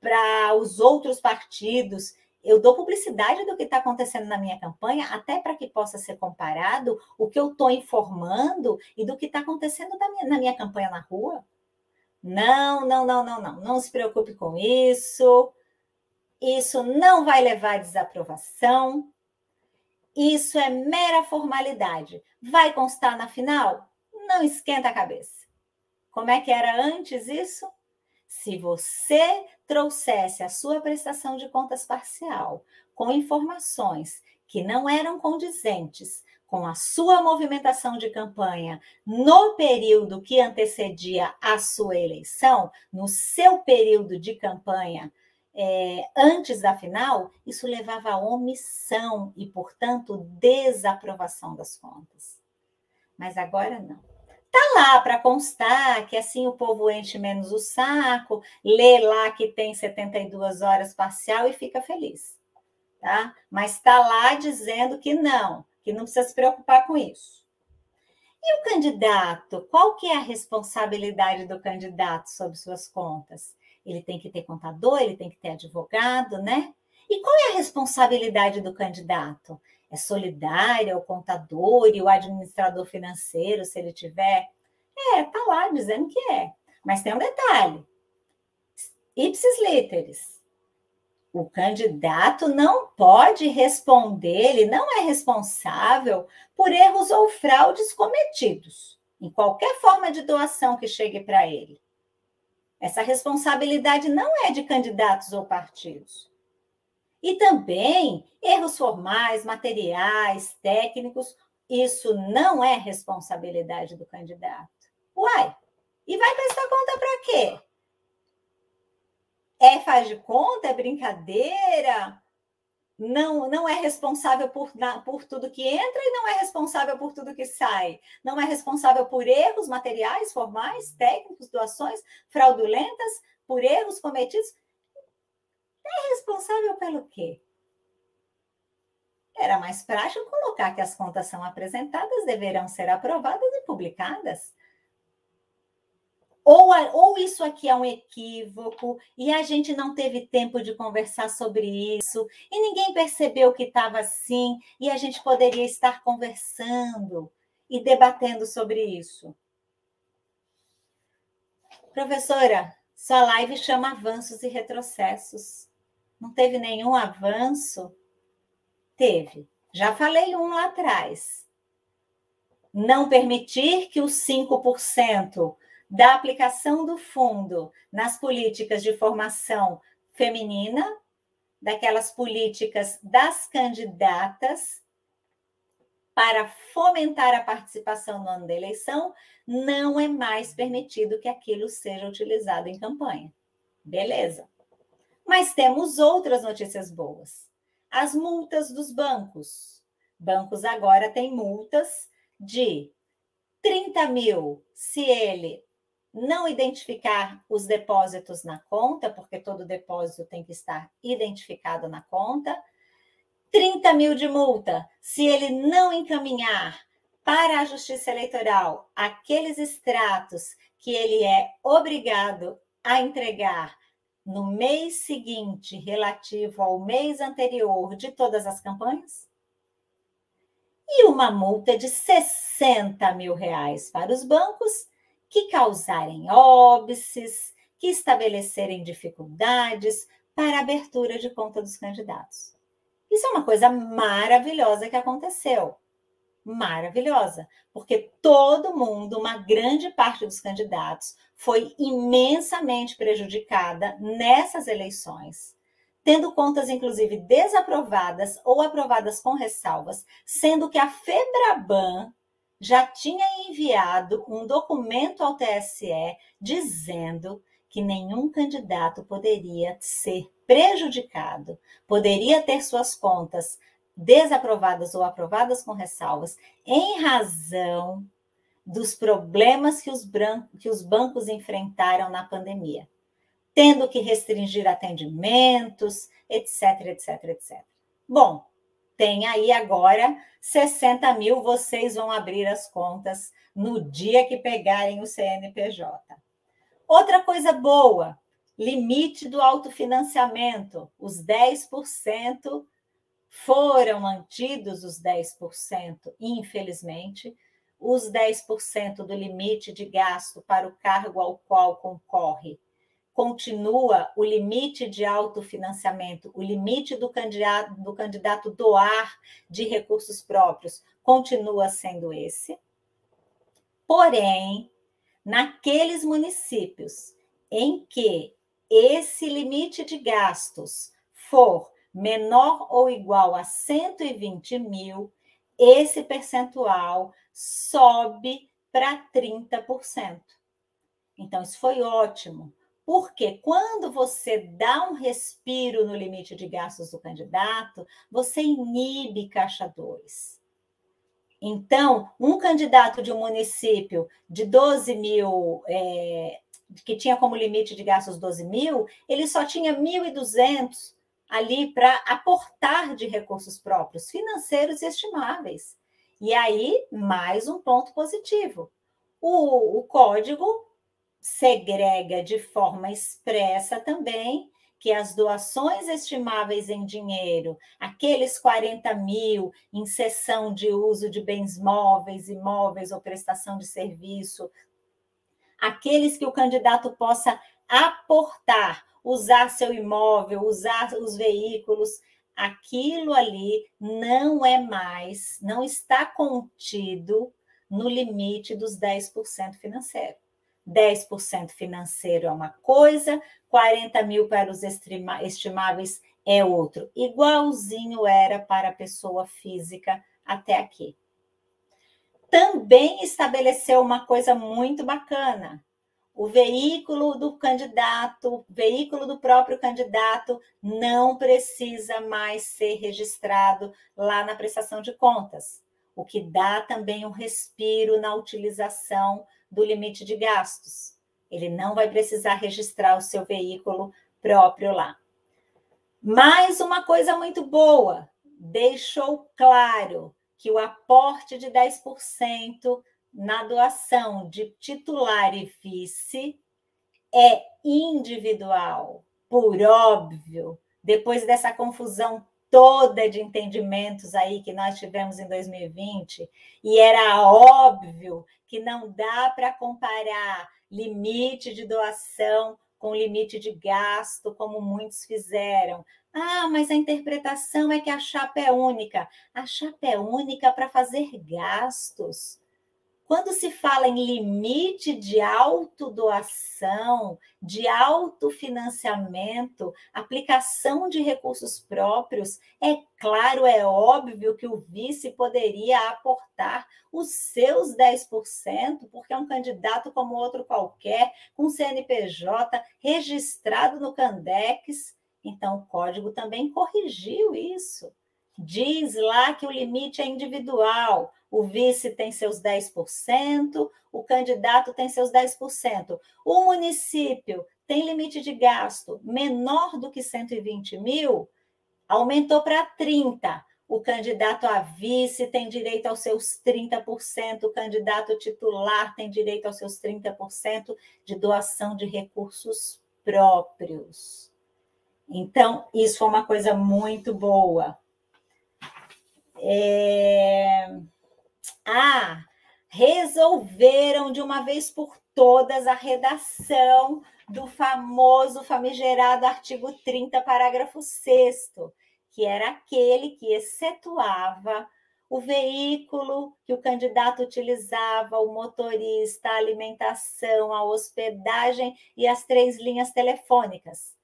para os outros partidos. Eu dou publicidade do que está acontecendo na minha campanha, até para que possa ser comparado o que eu estou informando e do que está acontecendo na minha, na minha campanha na rua. Não, não, não, não, não. Não se preocupe com isso. Isso não vai levar à desaprovação. Isso é mera formalidade. Vai constar na final? Não esquenta a cabeça. Como é que era antes isso? Se você trouxesse a sua prestação de contas parcial com informações que não eram condizentes com a sua movimentação de campanha no período que antecedia a sua eleição, no seu período de campanha é, antes da final, isso levava a omissão e, portanto, desaprovação das contas. Mas agora não. Tá lá para constar que assim o povo enche menos o saco, lê lá que tem 72 horas parcial e fica feliz. Tá? Mas está lá dizendo que não, que não precisa se preocupar com isso. E o candidato? Qual que é a responsabilidade do candidato sobre suas contas? Ele tem que ter contador, ele tem que ter advogado, né? E qual é a responsabilidade do candidato? É solidária, o contador e o administrador financeiro, se ele tiver? É, tá lá dizendo que é. Mas tem um detalhe. Ipsis literis o candidato não pode responder, ele não é responsável por erros ou fraudes cometidos em qualquer forma de doação que chegue para ele. Essa responsabilidade não é de candidatos ou partidos. E também erros formais, materiais, técnicos, isso não é responsabilidade do candidato. Uai, e vai prestar conta para quê? é faz de conta, é brincadeira, não, não é responsável por, por tudo que entra e não é responsável por tudo que sai. Não é responsável por erros materiais, formais, técnicos, doações fraudulentas, por erros cometidos. É responsável pelo quê? Era mais prático colocar que as contas são apresentadas, deverão ser aprovadas e publicadas. Ou, ou isso aqui é um equívoco e a gente não teve tempo de conversar sobre isso e ninguém percebeu que estava assim e a gente poderia estar conversando e debatendo sobre isso. Professora, sua live chama avanços e retrocessos. Não teve nenhum avanço? Teve. Já falei um lá atrás. Não permitir que os 5% da aplicação do fundo nas políticas de formação feminina, daquelas políticas das candidatas para fomentar a participação no ano da eleição, não é mais permitido que aquilo seja utilizado em campanha. Beleza. Mas temos outras notícias boas. As multas dos bancos. Bancos agora têm multas de 30 mil se ele não identificar os depósitos na conta, porque todo depósito tem que estar identificado na conta. 30 mil de multa se ele não encaminhar para a Justiça Eleitoral aqueles extratos que ele é obrigado a entregar no mês seguinte, relativo ao mês anterior de todas as campanhas. E uma multa de 60 mil reais para os bancos que causarem óbices, que estabelecerem dificuldades para a abertura de conta dos candidatos. Isso é uma coisa maravilhosa que aconteceu. Maravilhosa, porque todo mundo, uma grande parte dos candidatos, foi imensamente prejudicada nessas eleições, tendo contas, inclusive, desaprovadas ou aprovadas com ressalvas, sendo que a FEBRABAN já tinha enviado um documento ao TSE dizendo que nenhum candidato poderia ser prejudicado, poderia ter suas contas desaprovadas ou aprovadas com ressalvas em razão dos problemas que os, que os bancos enfrentaram na pandemia, tendo que restringir atendimentos, etc, etc, etc. Bom, tem aí agora 60 mil, vocês vão abrir as contas no dia que pegarem o CNPJ. Outra coisa boa, limite do autofinanciamento, os 10% foram mantidos os 10%, infelizmente, os 10% do limite de gasto para o cargo ao qual concorre. Continua o limite de autofinanciamento, o limite do candidato, do candidato doar de recursos próprios continua sendo esse. Porém, naqueles municípios em que esse limite de gastos for menor ou igual a 120 mil, esse percentual sobe para 30%. Então, isso foi ótimo, porque quando você dá um respiro no limite de gastos do candidato, você inibe caixa 2. Então, um candidato de um município de 12 mil, é, que tinha como limite de gastos 12 mil, ele só tinha 1.200 ali para aportar de recursos próprios, financeiros e estimáveis. E aí, mais um ponto positivo. O, o código segrega de forma expressa também que as doações estimáveis em dinheiro, aqueles 40 mil em cessão de uso de bens móveis, imóveis ou prestação de serviço, aqueles que o candidato possa aportar usar seu imóvel, usar os veículos, aquilo ali não é mais, não está contido no limite dos 10% financeiro. 10% financeiro é uma coisa, 40 mil para os estimáveis é outro. Igualzinho era para a pessoa física até aqui. Também estabeleceu uma coisa muito bacana o veículo do candidato, veículo do próprio candidato, não precisa mais ser registrado lá na prestação de contas, o que dá também um respiro na utilização do limite de gastos. Ele não vai precisar registrar o seu veículo próprio lá. Mais uma coisa muito boa, deixou claro que o aporte de 10% na doação de titular e vice é individual, por óbvio, depois dessa confusão toda de entendimentos aí que nós tivemos em 2020, e era óbvio que não dá para comparar limite de doação com limite de gasto, como muitos fizeram. Ah, mas a interpretação é que a chapa é única. A chapa é única para fazer gastos. Quando se fala em limite de autodoação, de autofinanciamento, aplicação de recursos próprios, é claro, é óbvio que o vice poderia aportar os seus 10%, porque é um candidato como outro qualquer, com CNPJ registrado no Candex. Então, o código também corrigiu isso. Diz lá que o limite é individual o vice tem seus 10%, o candidato tem seus 10%. O município tem limite de gasto menor do que 120 mil, aumentou para 30%. O candidato a vice tem direito aos seus 30%, o candidato titular tem direito aos seus 30% de doação de recursos próprios. Então, isso é uma coisa muito boa. É... Ah, resolveram de uma vez por todas a redação do famoso famigerado artigo 30, parágrafo 6 que era aquele que excetuava o veículo que o candidato utilizava, o motorista, a alimentação, a hospedagem e as três linhas telefônicas.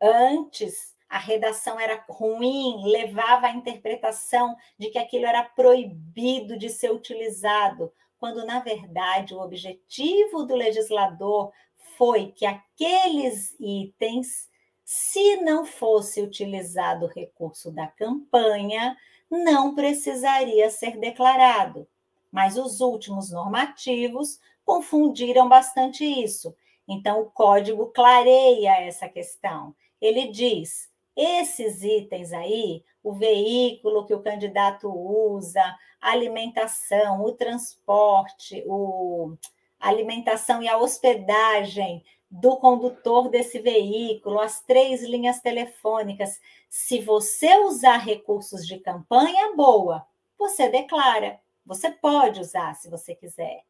Antes, a redação era ruim, levava à interpretação de que aquilo era proibido de ser utilizado, quando, na verdade, o objetivo do legislador foi que aqueles itens, se não fosse utilizado o recurso da campanha, não precisaria ser declarado. Mas os últimos normativos confundiram bastante isso. Então, o código clareia essa questão. Ele diz: esses itens aí, o veículo que o candidato usa, a alimentação, o transporte, o, a alimentação e a hospedagem do condutor desse veículo, as três linhas telefônicas. Se você usar recursos de campanha, boa, você declara. Você pode usar se você quiser.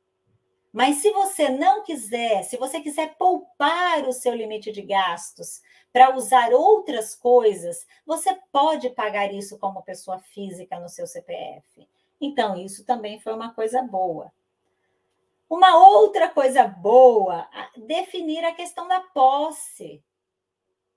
Mas se você não quiser, se você quiser poupar o seu limite de gastos para usar outras coisas, você pode pagar isso como pessoa física no seu CPF. Então, isso também foi uma coisa boa. Uma outra coisa boa, definir a questão da posse,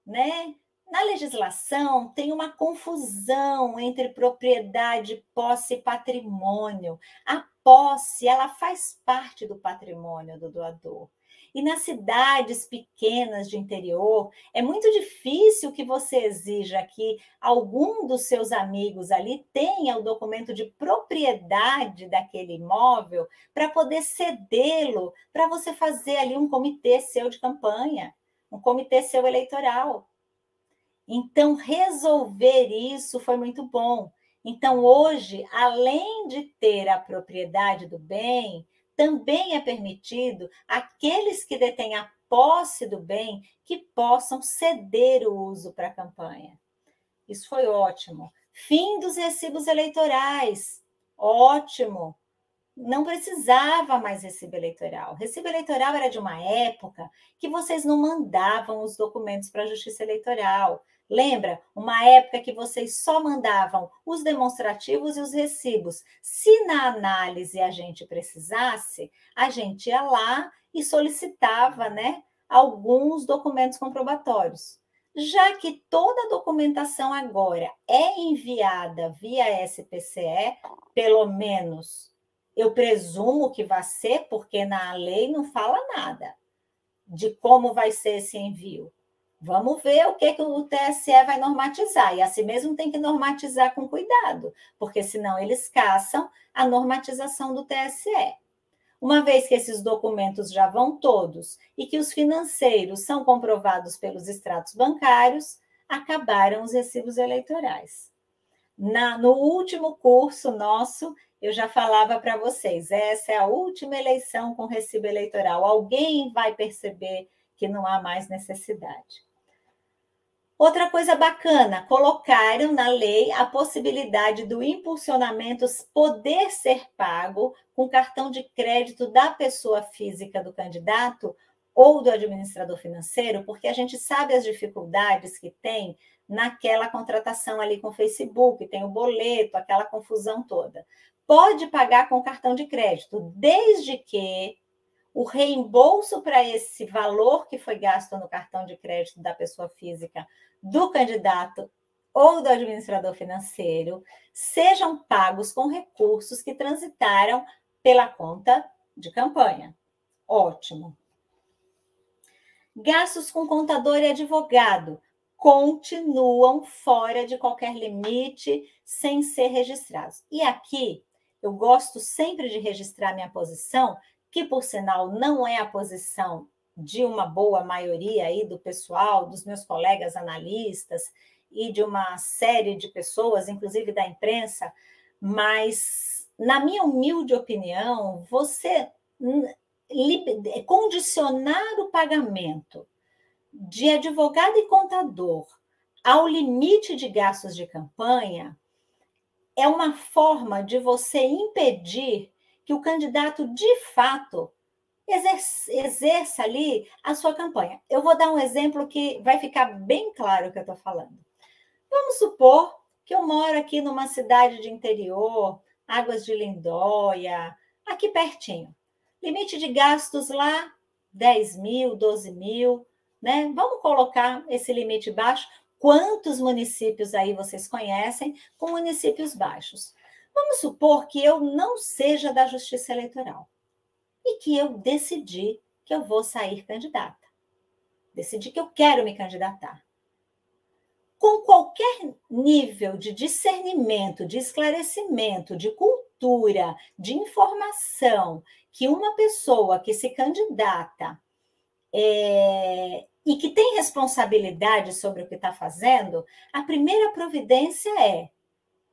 né? Na legislação tem uma confusão entre propriedade, posse e patrimônio. A posse, ela faz parte do patrimônio do doador. E nas cidades pequenas de interior, é muito difícil que você exija que algum dos seus amigos ali tenha o documento de propriedade daquele imóvel para poder cedê-lo, para você fazer ali um comitê seu de campanha, um comitê seu eleitoral. Então, resolver isso foi muito bom. Então, hoje, além de ter a propriedade do bem, também é permitido aqueles que detêm a posse do bem que possam ceder o uso para a campanha. Isso foi ótimo. Fim dos recibos eleitorais. Ótimo. Não precisava mais recibo eleitoral. Recibo eleitoral era de uma época que vocês não mandavam os documentos para a Justiça Eleitoral. Lembra? Uma época que vocês só mandavam os demonstrativos e os recibos. Se na análise a gente precisasse, a gente ia lá e solicitava, né, alguns documentos comprobatórios. Já que toda a documentação agora é enviada via SPCE, pelo menos eu presumo que vai ser, porque na lei não fala nada de como vai ser esse envio. Vamos ver o que, que o TSE vai normatizar. E assim mesmo tem que normatizar com cuidado, porque senão eles caçam a normatização do TSE. Uma vez que esses documentos já vão todos e que os financeiros são comprovados pelos extratos bancários, acabaram os recibos eleitorais. Na, no último curso nosso, eu já falava para vocês: essa é a última eleição com recibo eleitoral. Alguém vai perceber que não há mais necessidade. Outra coisa bacana, colocaram na lei a possibilidade do impulsionamento poder ser pago com cartão de crédito da pessoa física do candidato ou do administrador financeiro, porque a gente sabe as dificuldades que tem naquela contratação ali com o Facebook, tem o boleto, aquela confusão toda. Pode pagar com cartão de crédito, desde que o reembolso para esse valor que foi gasto no cartão de crédito da pessoa física do candidato ou do administrador financeiro sejam pagos com recursos que transitaram pela conta de campanha. Ótimo. Gastos com contador e advogado continuam fora de qualquer limite sem ser registrados. E aqui eu gosto sempre de registrar minha posição, que por sinal não é a posição de uma boa maioria aí do pessoal, dos meus colegas analistas e de uma série de pessoas, inclusive da imprensa, mas na minha humilde opinião, você condicionar o pagamento de advogado e contador ao limite de gastos de campanha é uma forma de você impedir que o candidato de fato exerça, ali a sua campanha. Eu vou dar um exemplo que vai ficar bem claro o que eu estou falando. Vamos supor que eu moro aqui numa cidade de interior, Águas de Lindóia, aqui pertinho. Limite de gastos lá, 10 mil, 12 mil, né? Vamos colocar esse limite baixo. Quantos municípios aí vocês conhecem com municípios baixos? Vamos supor que eu não seja da Justiça Eleitoral e que eu decidi que eu vou sair candidata. Decidi que eu quero me candidatar. Com qualquer nível de discernimento, de esclarecimento, de cultura, de informação que uma pessoa que se candidata é, e que tem responsabilidade sobre o que está fazendo, a primeira providência é: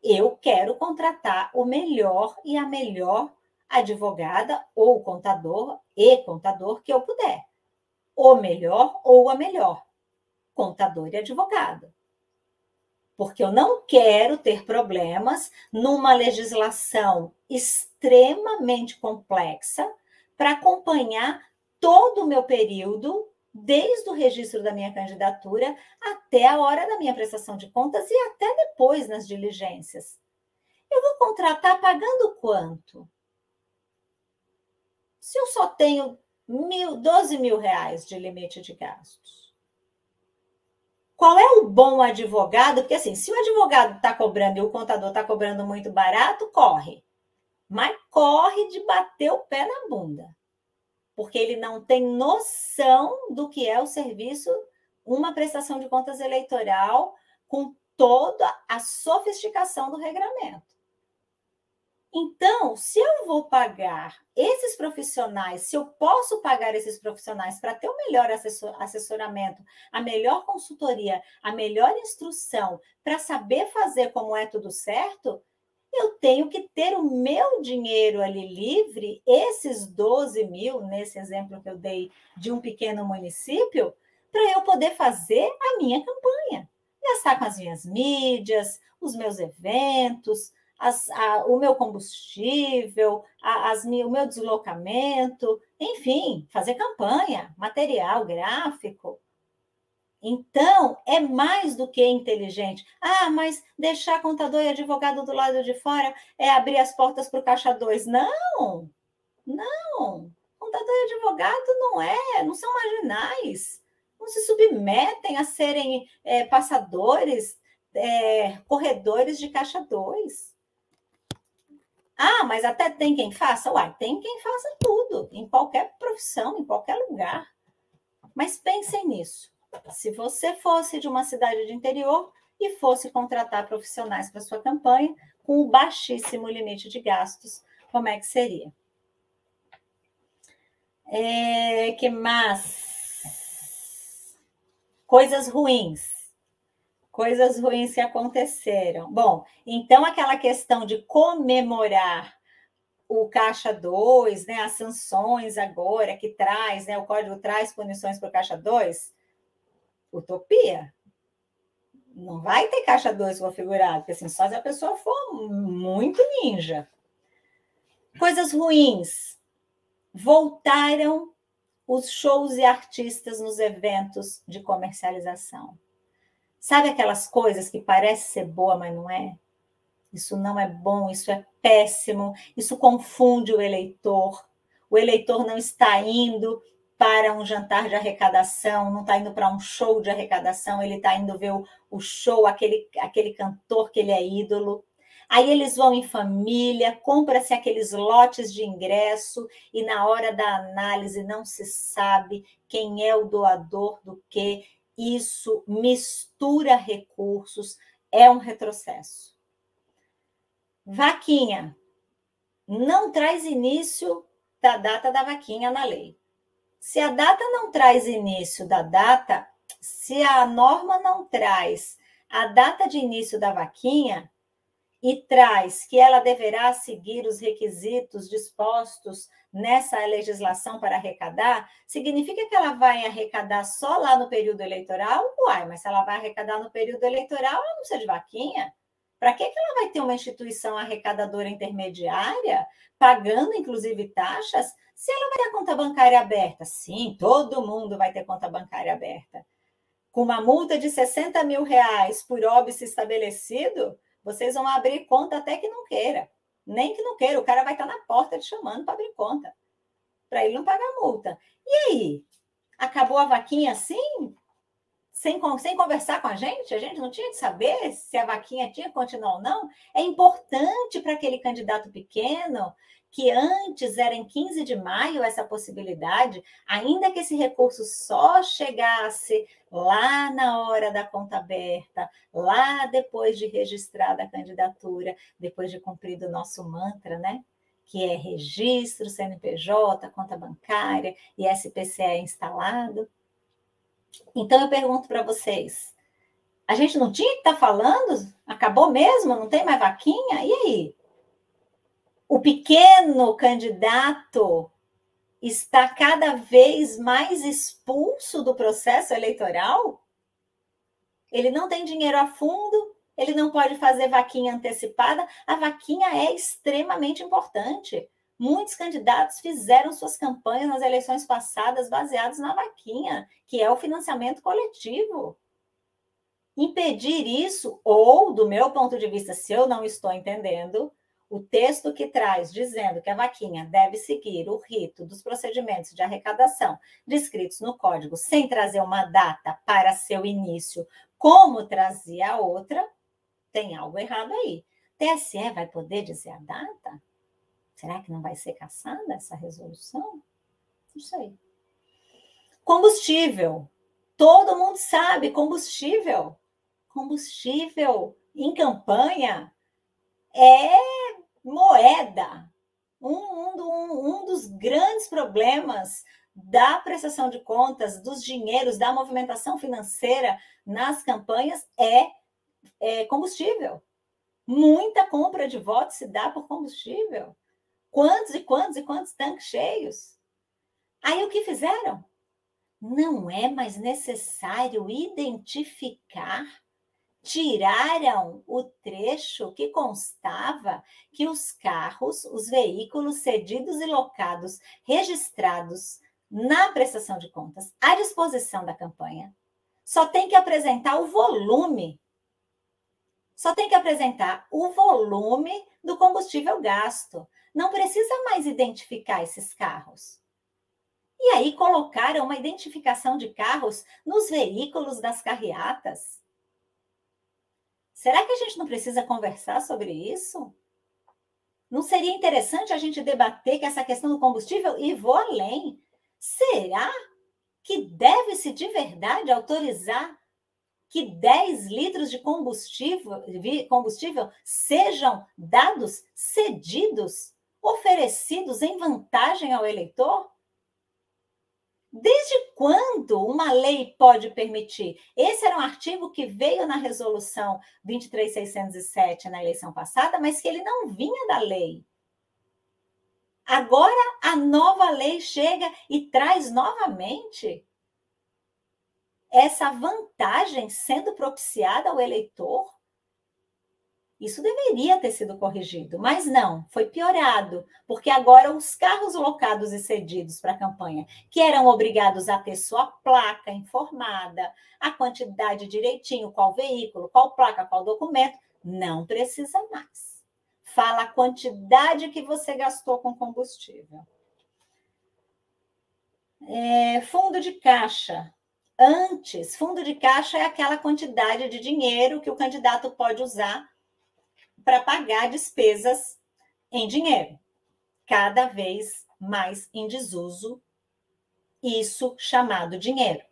eu quero contratar o melhor e a melhor advogada ou contador e contador que eu puder. o melhor ou a melhor, contador e advogado. Porque eu não quero ter problemas numa legislação extremamente complexa para acompanhar todo o meu período, desde o registro da minha candidatura até a hora da minha prestação de contas e até depois nas diligências. Eu vou contratar pagando quanto? Se eu só tenho mil, 12 mil reais de limite de gastos. Qual é o bom advogado? Porque assim, se o advogado está cobrando e o contador está cobrando muito barato, corre. Mas corre de bater o pé na bunda porque ele não tem noção do que é o serviço, uma prestação de contas eleitoral com toda a sofisticação do regramento. Então, se eu vou pagar esses profissionais, se eu posso pagar esses profissionais para ter o melhor assessoramento, a melhor consultoria, a melhor instrução, para saber fazer como é tudo certo, eu tenho que ter o meu dinheiro ali livre, esses 12 mil, nesse exemplo que eu dei de um pequeno município, para eu poder fazer a minha campanha. Gastar com as minhas mídias, os meus eventos, as, a, o meu combustível, a, as, o meu deslocamento, enfim, fazer campanha, material gráfico. Então, é mais do que inteligente. Ah, mas deixar contador e advogado do lado de fora é abrir as portas para o caixa 2. Não, não. Contador e advogado não é, não são marginais. Não se submetem a serem é, passadores, é, corredores de caixa 2. Ah, mas até tem quem faça? Uai, tem quem faça tudo, em qualquer profissão, em qualquer lugar. Mas pensem nisso se você fosse de uma cidade de interior e fosse contratar profissionais para sua campanha com o baixíssimo limite de gastos, como é que seria? É, que mais? Coisas ruins. Coisas ruins que aconteceram. Bom, então aquela questão de comemorar o Caixa 2, né, as sanções agora que traz, né, o código traz punições para o Caixa 2, utopia. Não vai ter caixa 2 configurado, porque assim, só se a pessoa for muito ninja. Coisas ruins. Voltaram os shows e artistas nos eventos de comercialização. Sabe aquelas coisas que parece ser boa, mas não é? Isso não é bom, isso é péssimo, isso confunde o eleitor. O eleitor não está indo para um jantar de arrecadação, não está indo para um show de arrecadação, ele está indo ver o, o, show, aquele, aquele cantor que ele é ídolo. Aí eles vão em família, compra-se aqueles lotes de ingresso e na hora da análise não se sabe quem é o doador do que. Isso mistura recursos, é um retrocesso. Vaquinha não traz início da data da vaquinha na lei. Se a data não traz início da data, se a norma não traz a data de início da vaquinha e traz que ela deverá seguir os requisitos dispostos nessa legislação para arrecadar, significa que ela vai arrecadar só lá no período eleitoral? Uai, mas se ela vai arrecadar no período eleitoral, ela não precisa de vaquinha. Para que, que ela vai ter uma instituição arrecadadora intermediária, pagando inclusive taxas, se ela vai ter conta bancária aberta, sim, todo mundo vai ter conta bancária aberta. Com uma multa de 60 mil reais por óbice estabelecido, vocês vão abrir conta até que não queira. Nem que não queira, o cara vai estar na porta te chamando para abrir conta, para ele não pagar multa. E aí? Acabou a vaquinha assim? Sem, sem conversar com a gente? A gente não tinha que saber se a vaquinha tinha que continuar ou não? É importante para aquele candidato pequeno que antes era em 15 de maio essa possibilidade, ainda que esse recurso só chegasse lá na hora da conta aberta, lá depois de registrada a candidatura, depois de cumprido o nosso mantra, né? Que é registro, CNPJ, conta bancária e SPCE instalado. Então eu pergunto para vocês, a gente não tinha que estar tá falando? Acabou mesmo? Não tem mais vaquinha? E aí? O pequeno candidato está cada vez mais expulso do processo eleitoral? Ele não tem dinheiro a fundo, ele não pode fazer vaquinha antecipada. A vaquinha é extremamente importante. Muitos candidatos fizeram suas campanhas nas eleições passadas baseadas na vaquinha, que é o financiamento coletivo. Impedir isso, ou, do meu ponto de vista, se eu não estou entendendo, o texto que traz dizendo que a vaquinha deve seguir o rito dos procedimentos de arrecadação descritos no código, sem trazer uma data para seu início, como trazia a outra, tem algo errado aí. TSE vai poder dizer a data? Será que não vai ser caçada essa resolução? Não sei. Combustível. Todo mundo sabe, combustível. Combustível em campanha é moeda. Um, um, um dos grandes problemas da prestação de contas, dos dinheiros, da movimentação financeira nas campanhas é, é combustível. Muita compra de votos se dá por combustível. Quantos e quantos e quantos tanques cheios? Aí o que fizeram? Não é mais necessário identificar tiraram o trecho que constava que os carros, os veículos cedidos e locados, registrados na prestação de contas, à disposição da campanha, só tem que apresentar o volume. Só tem que apresentar o volume do combustível gasto. Não precisa mais identificar esses carros. E aí colocaram uma identificação de carros nos veículos das carreatas. Será que a gente não precisa conversar sobre isso? Não seria interessante a gente debater que essa questão do combustível e vou além? Será que deve-se de verdade autorizar que 10 litros de combustível, combustível sejam dados, cedidos, oferecidos em vantagem ao eleitor? Desde quando uma lei pode permitir? Esse era um artigo que veio na resolução 23607 na eleição passada, mas que ele não vinha da lei. Agora a nova lei chega e traz novamente essa vantagem sendo propiciada ao eleitor isso deveria ter sido corrigido, mas não, foi piorado, porque agora os carros locados e cedidos para a campanha, que eram obrigados a ter sua placa informada, a quantidade direitinho, qual veículo, qual placa, qual documento, não precisa mais. Fala a quantidade que você gastou com combustível. É, fundo de caixa. Antes, fundo de caixa é aquela quantidade de dinheiro que o candidato pode usar para pagar despesas em dinheiro, cada vez mais em desuso, isso chamado dinheiro.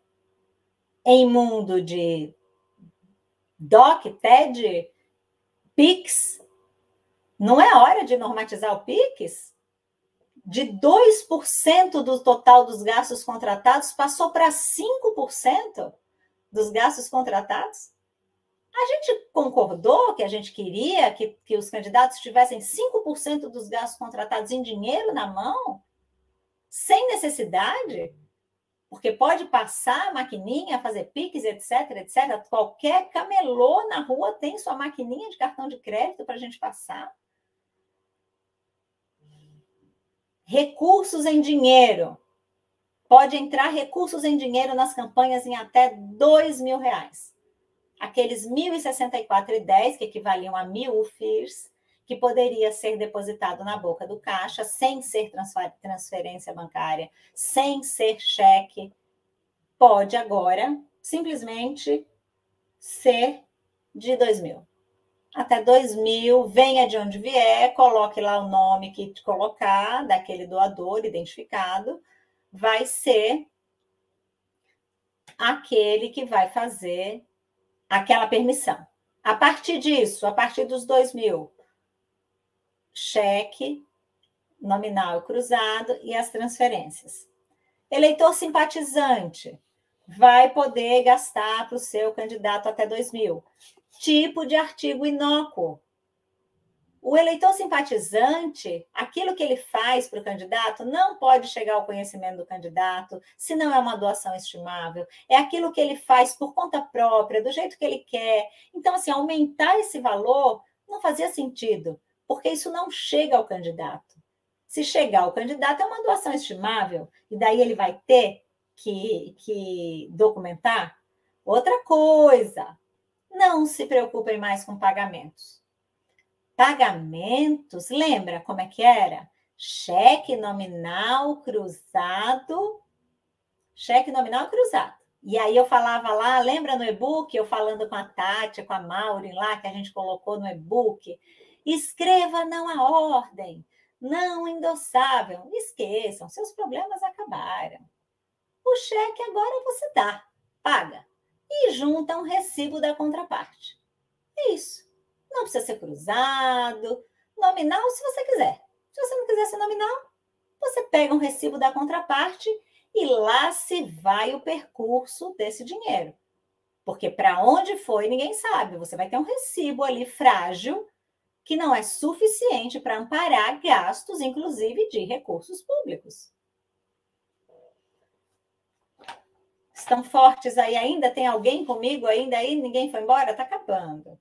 Em mundo de DOC, TED, PIX, não é hora de normatizar o PIX? De 2% do total dos gastos contratados passou para 5% dos gastos contratados? A gente concordou que a gente queria que, que os candidatos tivessem 5% dos gastos contratados em dinheiro na mão, sem necessidade, porque pode passar a maquininha, fazer piques, etc, etc. Qualquer camelô na rua tem sua maquininha de cartão de crédito para a gente passar. Recursos em dinheiro. Pode entrar recursos em dinheiro nas campanhas em até dois mil reais aqueles 1.064,10, que equivaliam a mil UFIRs, que poderia ser depositado na boca do caixa sem ser transferência bancária, sem ser cheque, pode agora simplesmente ser de 2 mil. Até 2 mil, venha de onde vier, coloque lá o nome que colocar daquele doador identificado, vai ser aquele que vai fazer aquela permissão. A partir disso, a partir dos 2 mil, cheque nominal cruzado e as transferências. Eleitor simpatizante vai poder gastar para o seu candidato até 2 mil. Tipo de artigo inócuo. O eleitor simpatizante, aquilo que ele faz para o candidato, não pode chegar ao conhecimento do candidato, se não é uma doação estimável. É aquilo que ele faz por conta própria, do jeito que ele quer. Então, assim, aumentar esse valor não fazia sentido, porque isso não chega ao candidato. Se chegar ao candidato, é uma doação estimável, e daí ele vai ter que, que documentar. Outra coisa, não se preocupem mais com pagamentos pagamentos, lembra como é que era? Cheque nominal cruzado, cheque nominal cruzado. E aí eu falava lá, lembra no e-book, eu falando com a Tati, com a Maureen lá, que a gente colocou no e-book, escreva não a ordem, não endossável. Esqueçam, seus problemas acabaram. O cheque agora você dá, paga e junta um recibo da contraparte. É isso. Não precisa ser cruzado. Nominal, se você quiser. Se você não quiser ser nominal, você pega um recibo da contraparte e lá se vai o percurso desse dinheiro. Porque para onde foi, ninguém sabe. Você vai ter um recibo ali frágil que não é suficiente para amparar gastos, inclusive de recursos públicos. Estão fortes aí ainda? Tem alguém comigo ainda aí? Ninguém foi embora? Está acabando.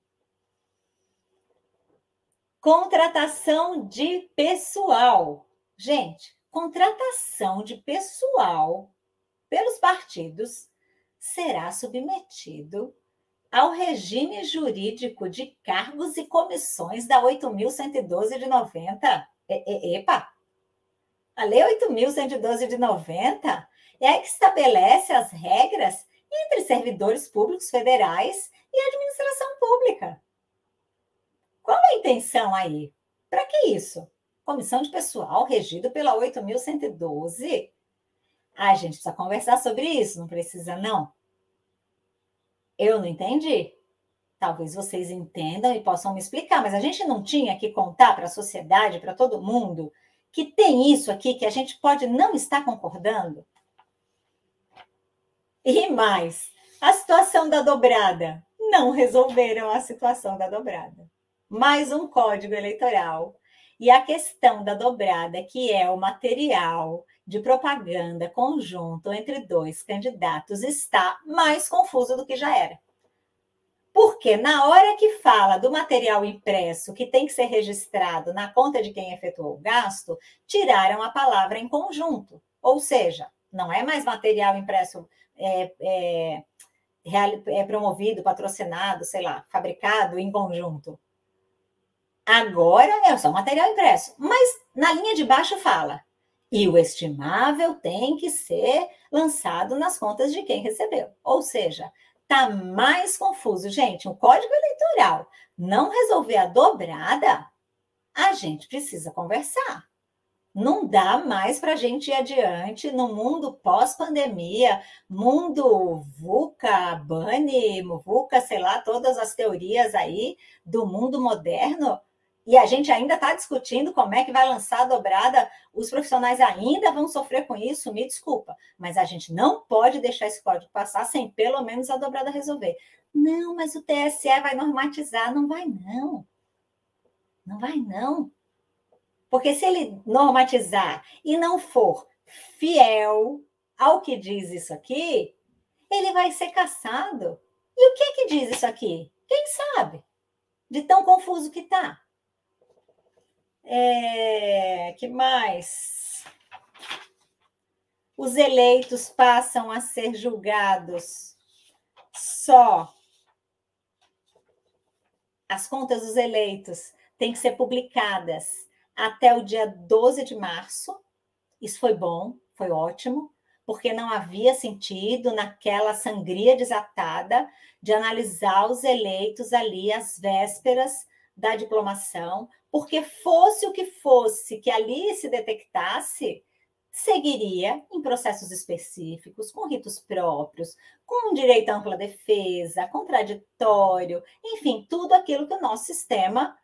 Contratação de pessoal. Gente, contratação de pessoal pelos partidos será submetido ao regime jurídico de cargos e comissões da 8.112 de 90. E, e, epa! A Lei 8.112 de 90 é a que estabelece as regras entre servidores públicos federais e administração pública. Qual a intenção aí? Para que isso? Comissão de pessoal regido pela 8.112? Ah, a gente precisa conversar sobre isso, não precisa, não? Eu não entendi. Talvez vocês entendam e possam me explicar, mas a gente não tinha que contar para a sociedade, para todo mundo, que tem isso aqui que a gente pode não estar concordando? E mais, a situação da dobrada. Não resolveram a situação da dobrada mais um código eleitoral. E a questão da dobrada, que é o material de propaganda conjunto entre dois candidatos, está mais confuso do que já era. Porque na hora que fala do material impresso que tem que ser registrado na conta de quem efetuou o gasto, tiraram a palavra em conjunto. Ou seja, não é mais material impresso é, é, é promovido, patrocinado, sei lá, fabricado em conjunto. Agora é só material impresso. Mas na linha de baixo fala. E o estimável tem que ser lançado nas contas de quem recebeu. Ou seja, tá mais confuso. Gente, o código eleitoral não resolver a dobrada, a gente precisa conversar. Não dá mais para a gente ir adiante no mundo pós-pandemia, mundo VUCA, BANI, VUCA, sei lá, todas as teorias aí do mundo moderno e a gente ainda está discutindo como é que vai lançar a dobrada, os profissionais ainda vão sofrer com isso, me desculpa, mas a gente não pode deixar esse código passar sem pelo menos a dobrada resolver. Não, mas o TSE vai normatizar, não vai não. Não vai não. Porque se ele normatizar e não for fiel ao que diz isso aqui, ele vai ser caçado. E o que que diz isso aqui? Quem sabe? De tão confuso que está. É, que mais? Os eleitos passam a ser julgados só. As contas dos eleitos têm que ser publicadas até o dia 12 de março. Isso foi bom, foi ótimo, porque não havia sentido naquela sangria desatada de analisar os eleitos ali às vésperas da diplomação, porque fosse o que fosse que ali se detectasse, seguiria em processos específicos, com ritos próprios, com direito à ampla defesa, contraditório, enfim, tudo aquilo que o nosso sistema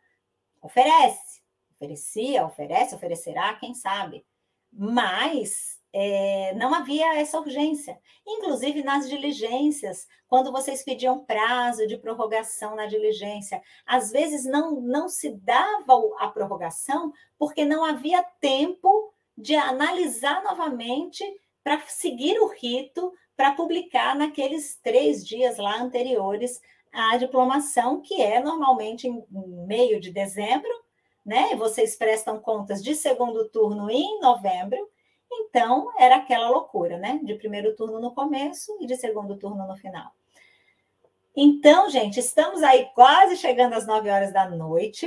oferece. Oferecia, oferece, oferecerá, quem sabe. Mas é, não havia essa urgência. Inclusive nas diligências, quando vocês pediam prazo de prorrogação na diligência, às vezes não, não se dava a prorrogação porque não havia tempo de analisar novamente para seguir o rito para publicar naqueles três dias lá anteriores à diplomação, que é normalmente em meio de dezembro, né? Vocês prestam contas de segundo turno em novembro, então era aquela loucura, né? De primeiro turno no começo e de segundo turno no final. Então, gente, estamos aí quase chegando às nove horas da noite.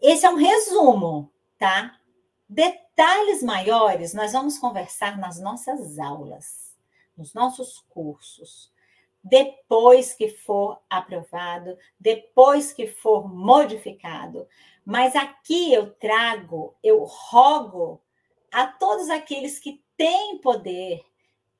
Esse é um resumo, tá? Detalhes maiores nós vamos conversar nas nossas aulas, nos nossos cursos. Depois que for aprovado, depois que for modificado. Mas aqui eu trago, eu rogo a todos aqueles que têm poder,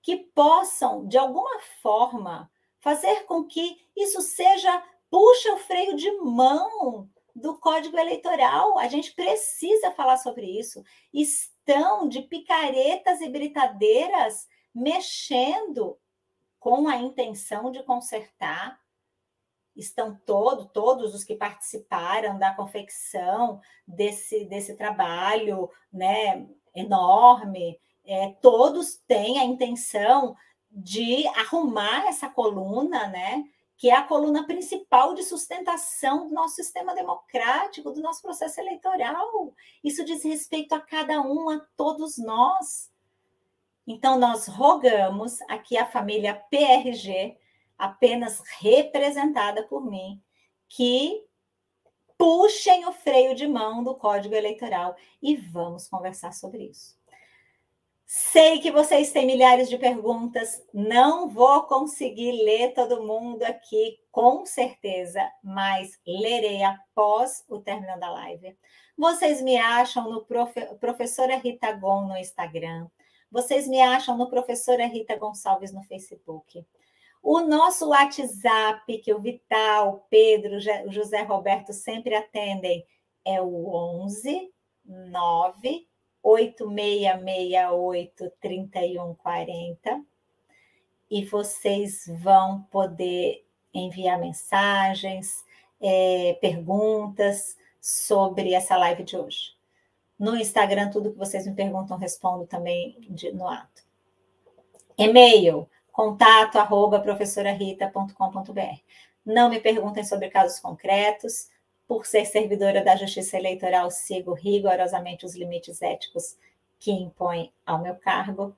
que possam, de alguma forma, fazer com que isso seja puxa o freio de mão do Código Eleitoral. A gente precisa falar sobre isso. Estão de picaretas e britadeiras mexendo com a intenção de consertar. Estão todo, todos os que participaram da confecção desse, desse trabalho né, enorme, é, todos têm a intenção de arrumar essa coluna, né? que é a coluna principal de sustentação do nosso sistema democrático, do nosso processo eleitoral. Isso diz respeito a cada um, a todos nós. Então, nós rogamos aqui a família PRG, apenas representada por mim, que puxem o freio de mão do Código Eleitoral e vamos conversar sobre isso. Sei que vocês têm milhares de perguntas, não vou conseguir ler todo mundo aqui, com certeza, mas lerei após o término da live. Vocês me acham no profe... Professora Rita Gon no Instagram, vocês me acham no Professora Rita Gonçalves no Facebook. O nosso WhatsApp, que o Vital, Pedro, José Roberto sempre atendem, é o 11 9 8668 3140 e vocês vão poder enviar mensagens, é, perguntas sobre essa live de hoje. No Instagram, tudo que vocês me perguntam, respondo também de, no ato. E-mail, contato arroba professorarita.com.br. Não me perguntem sobre casos concretos, por ser servidora da Justiça Eleitoral, sigo rigorosamente os limites éticos que impõe ao meu cargo.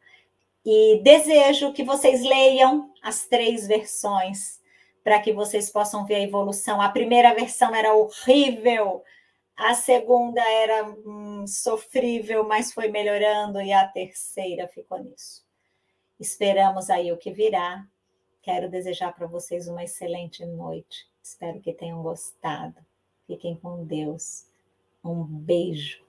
E desejo que vocês leiam as três versões para que vocês possam ver a evolução. A primeira versão era horrível, a segunda era hum, sofrível, mas foi melhorando, e a terceira ficou nisso. Esperamos aí o que virá. Quero desejar para vocês uma excelente noite. Espero que tenham gostado. Fiquem com Deus. Um beijo.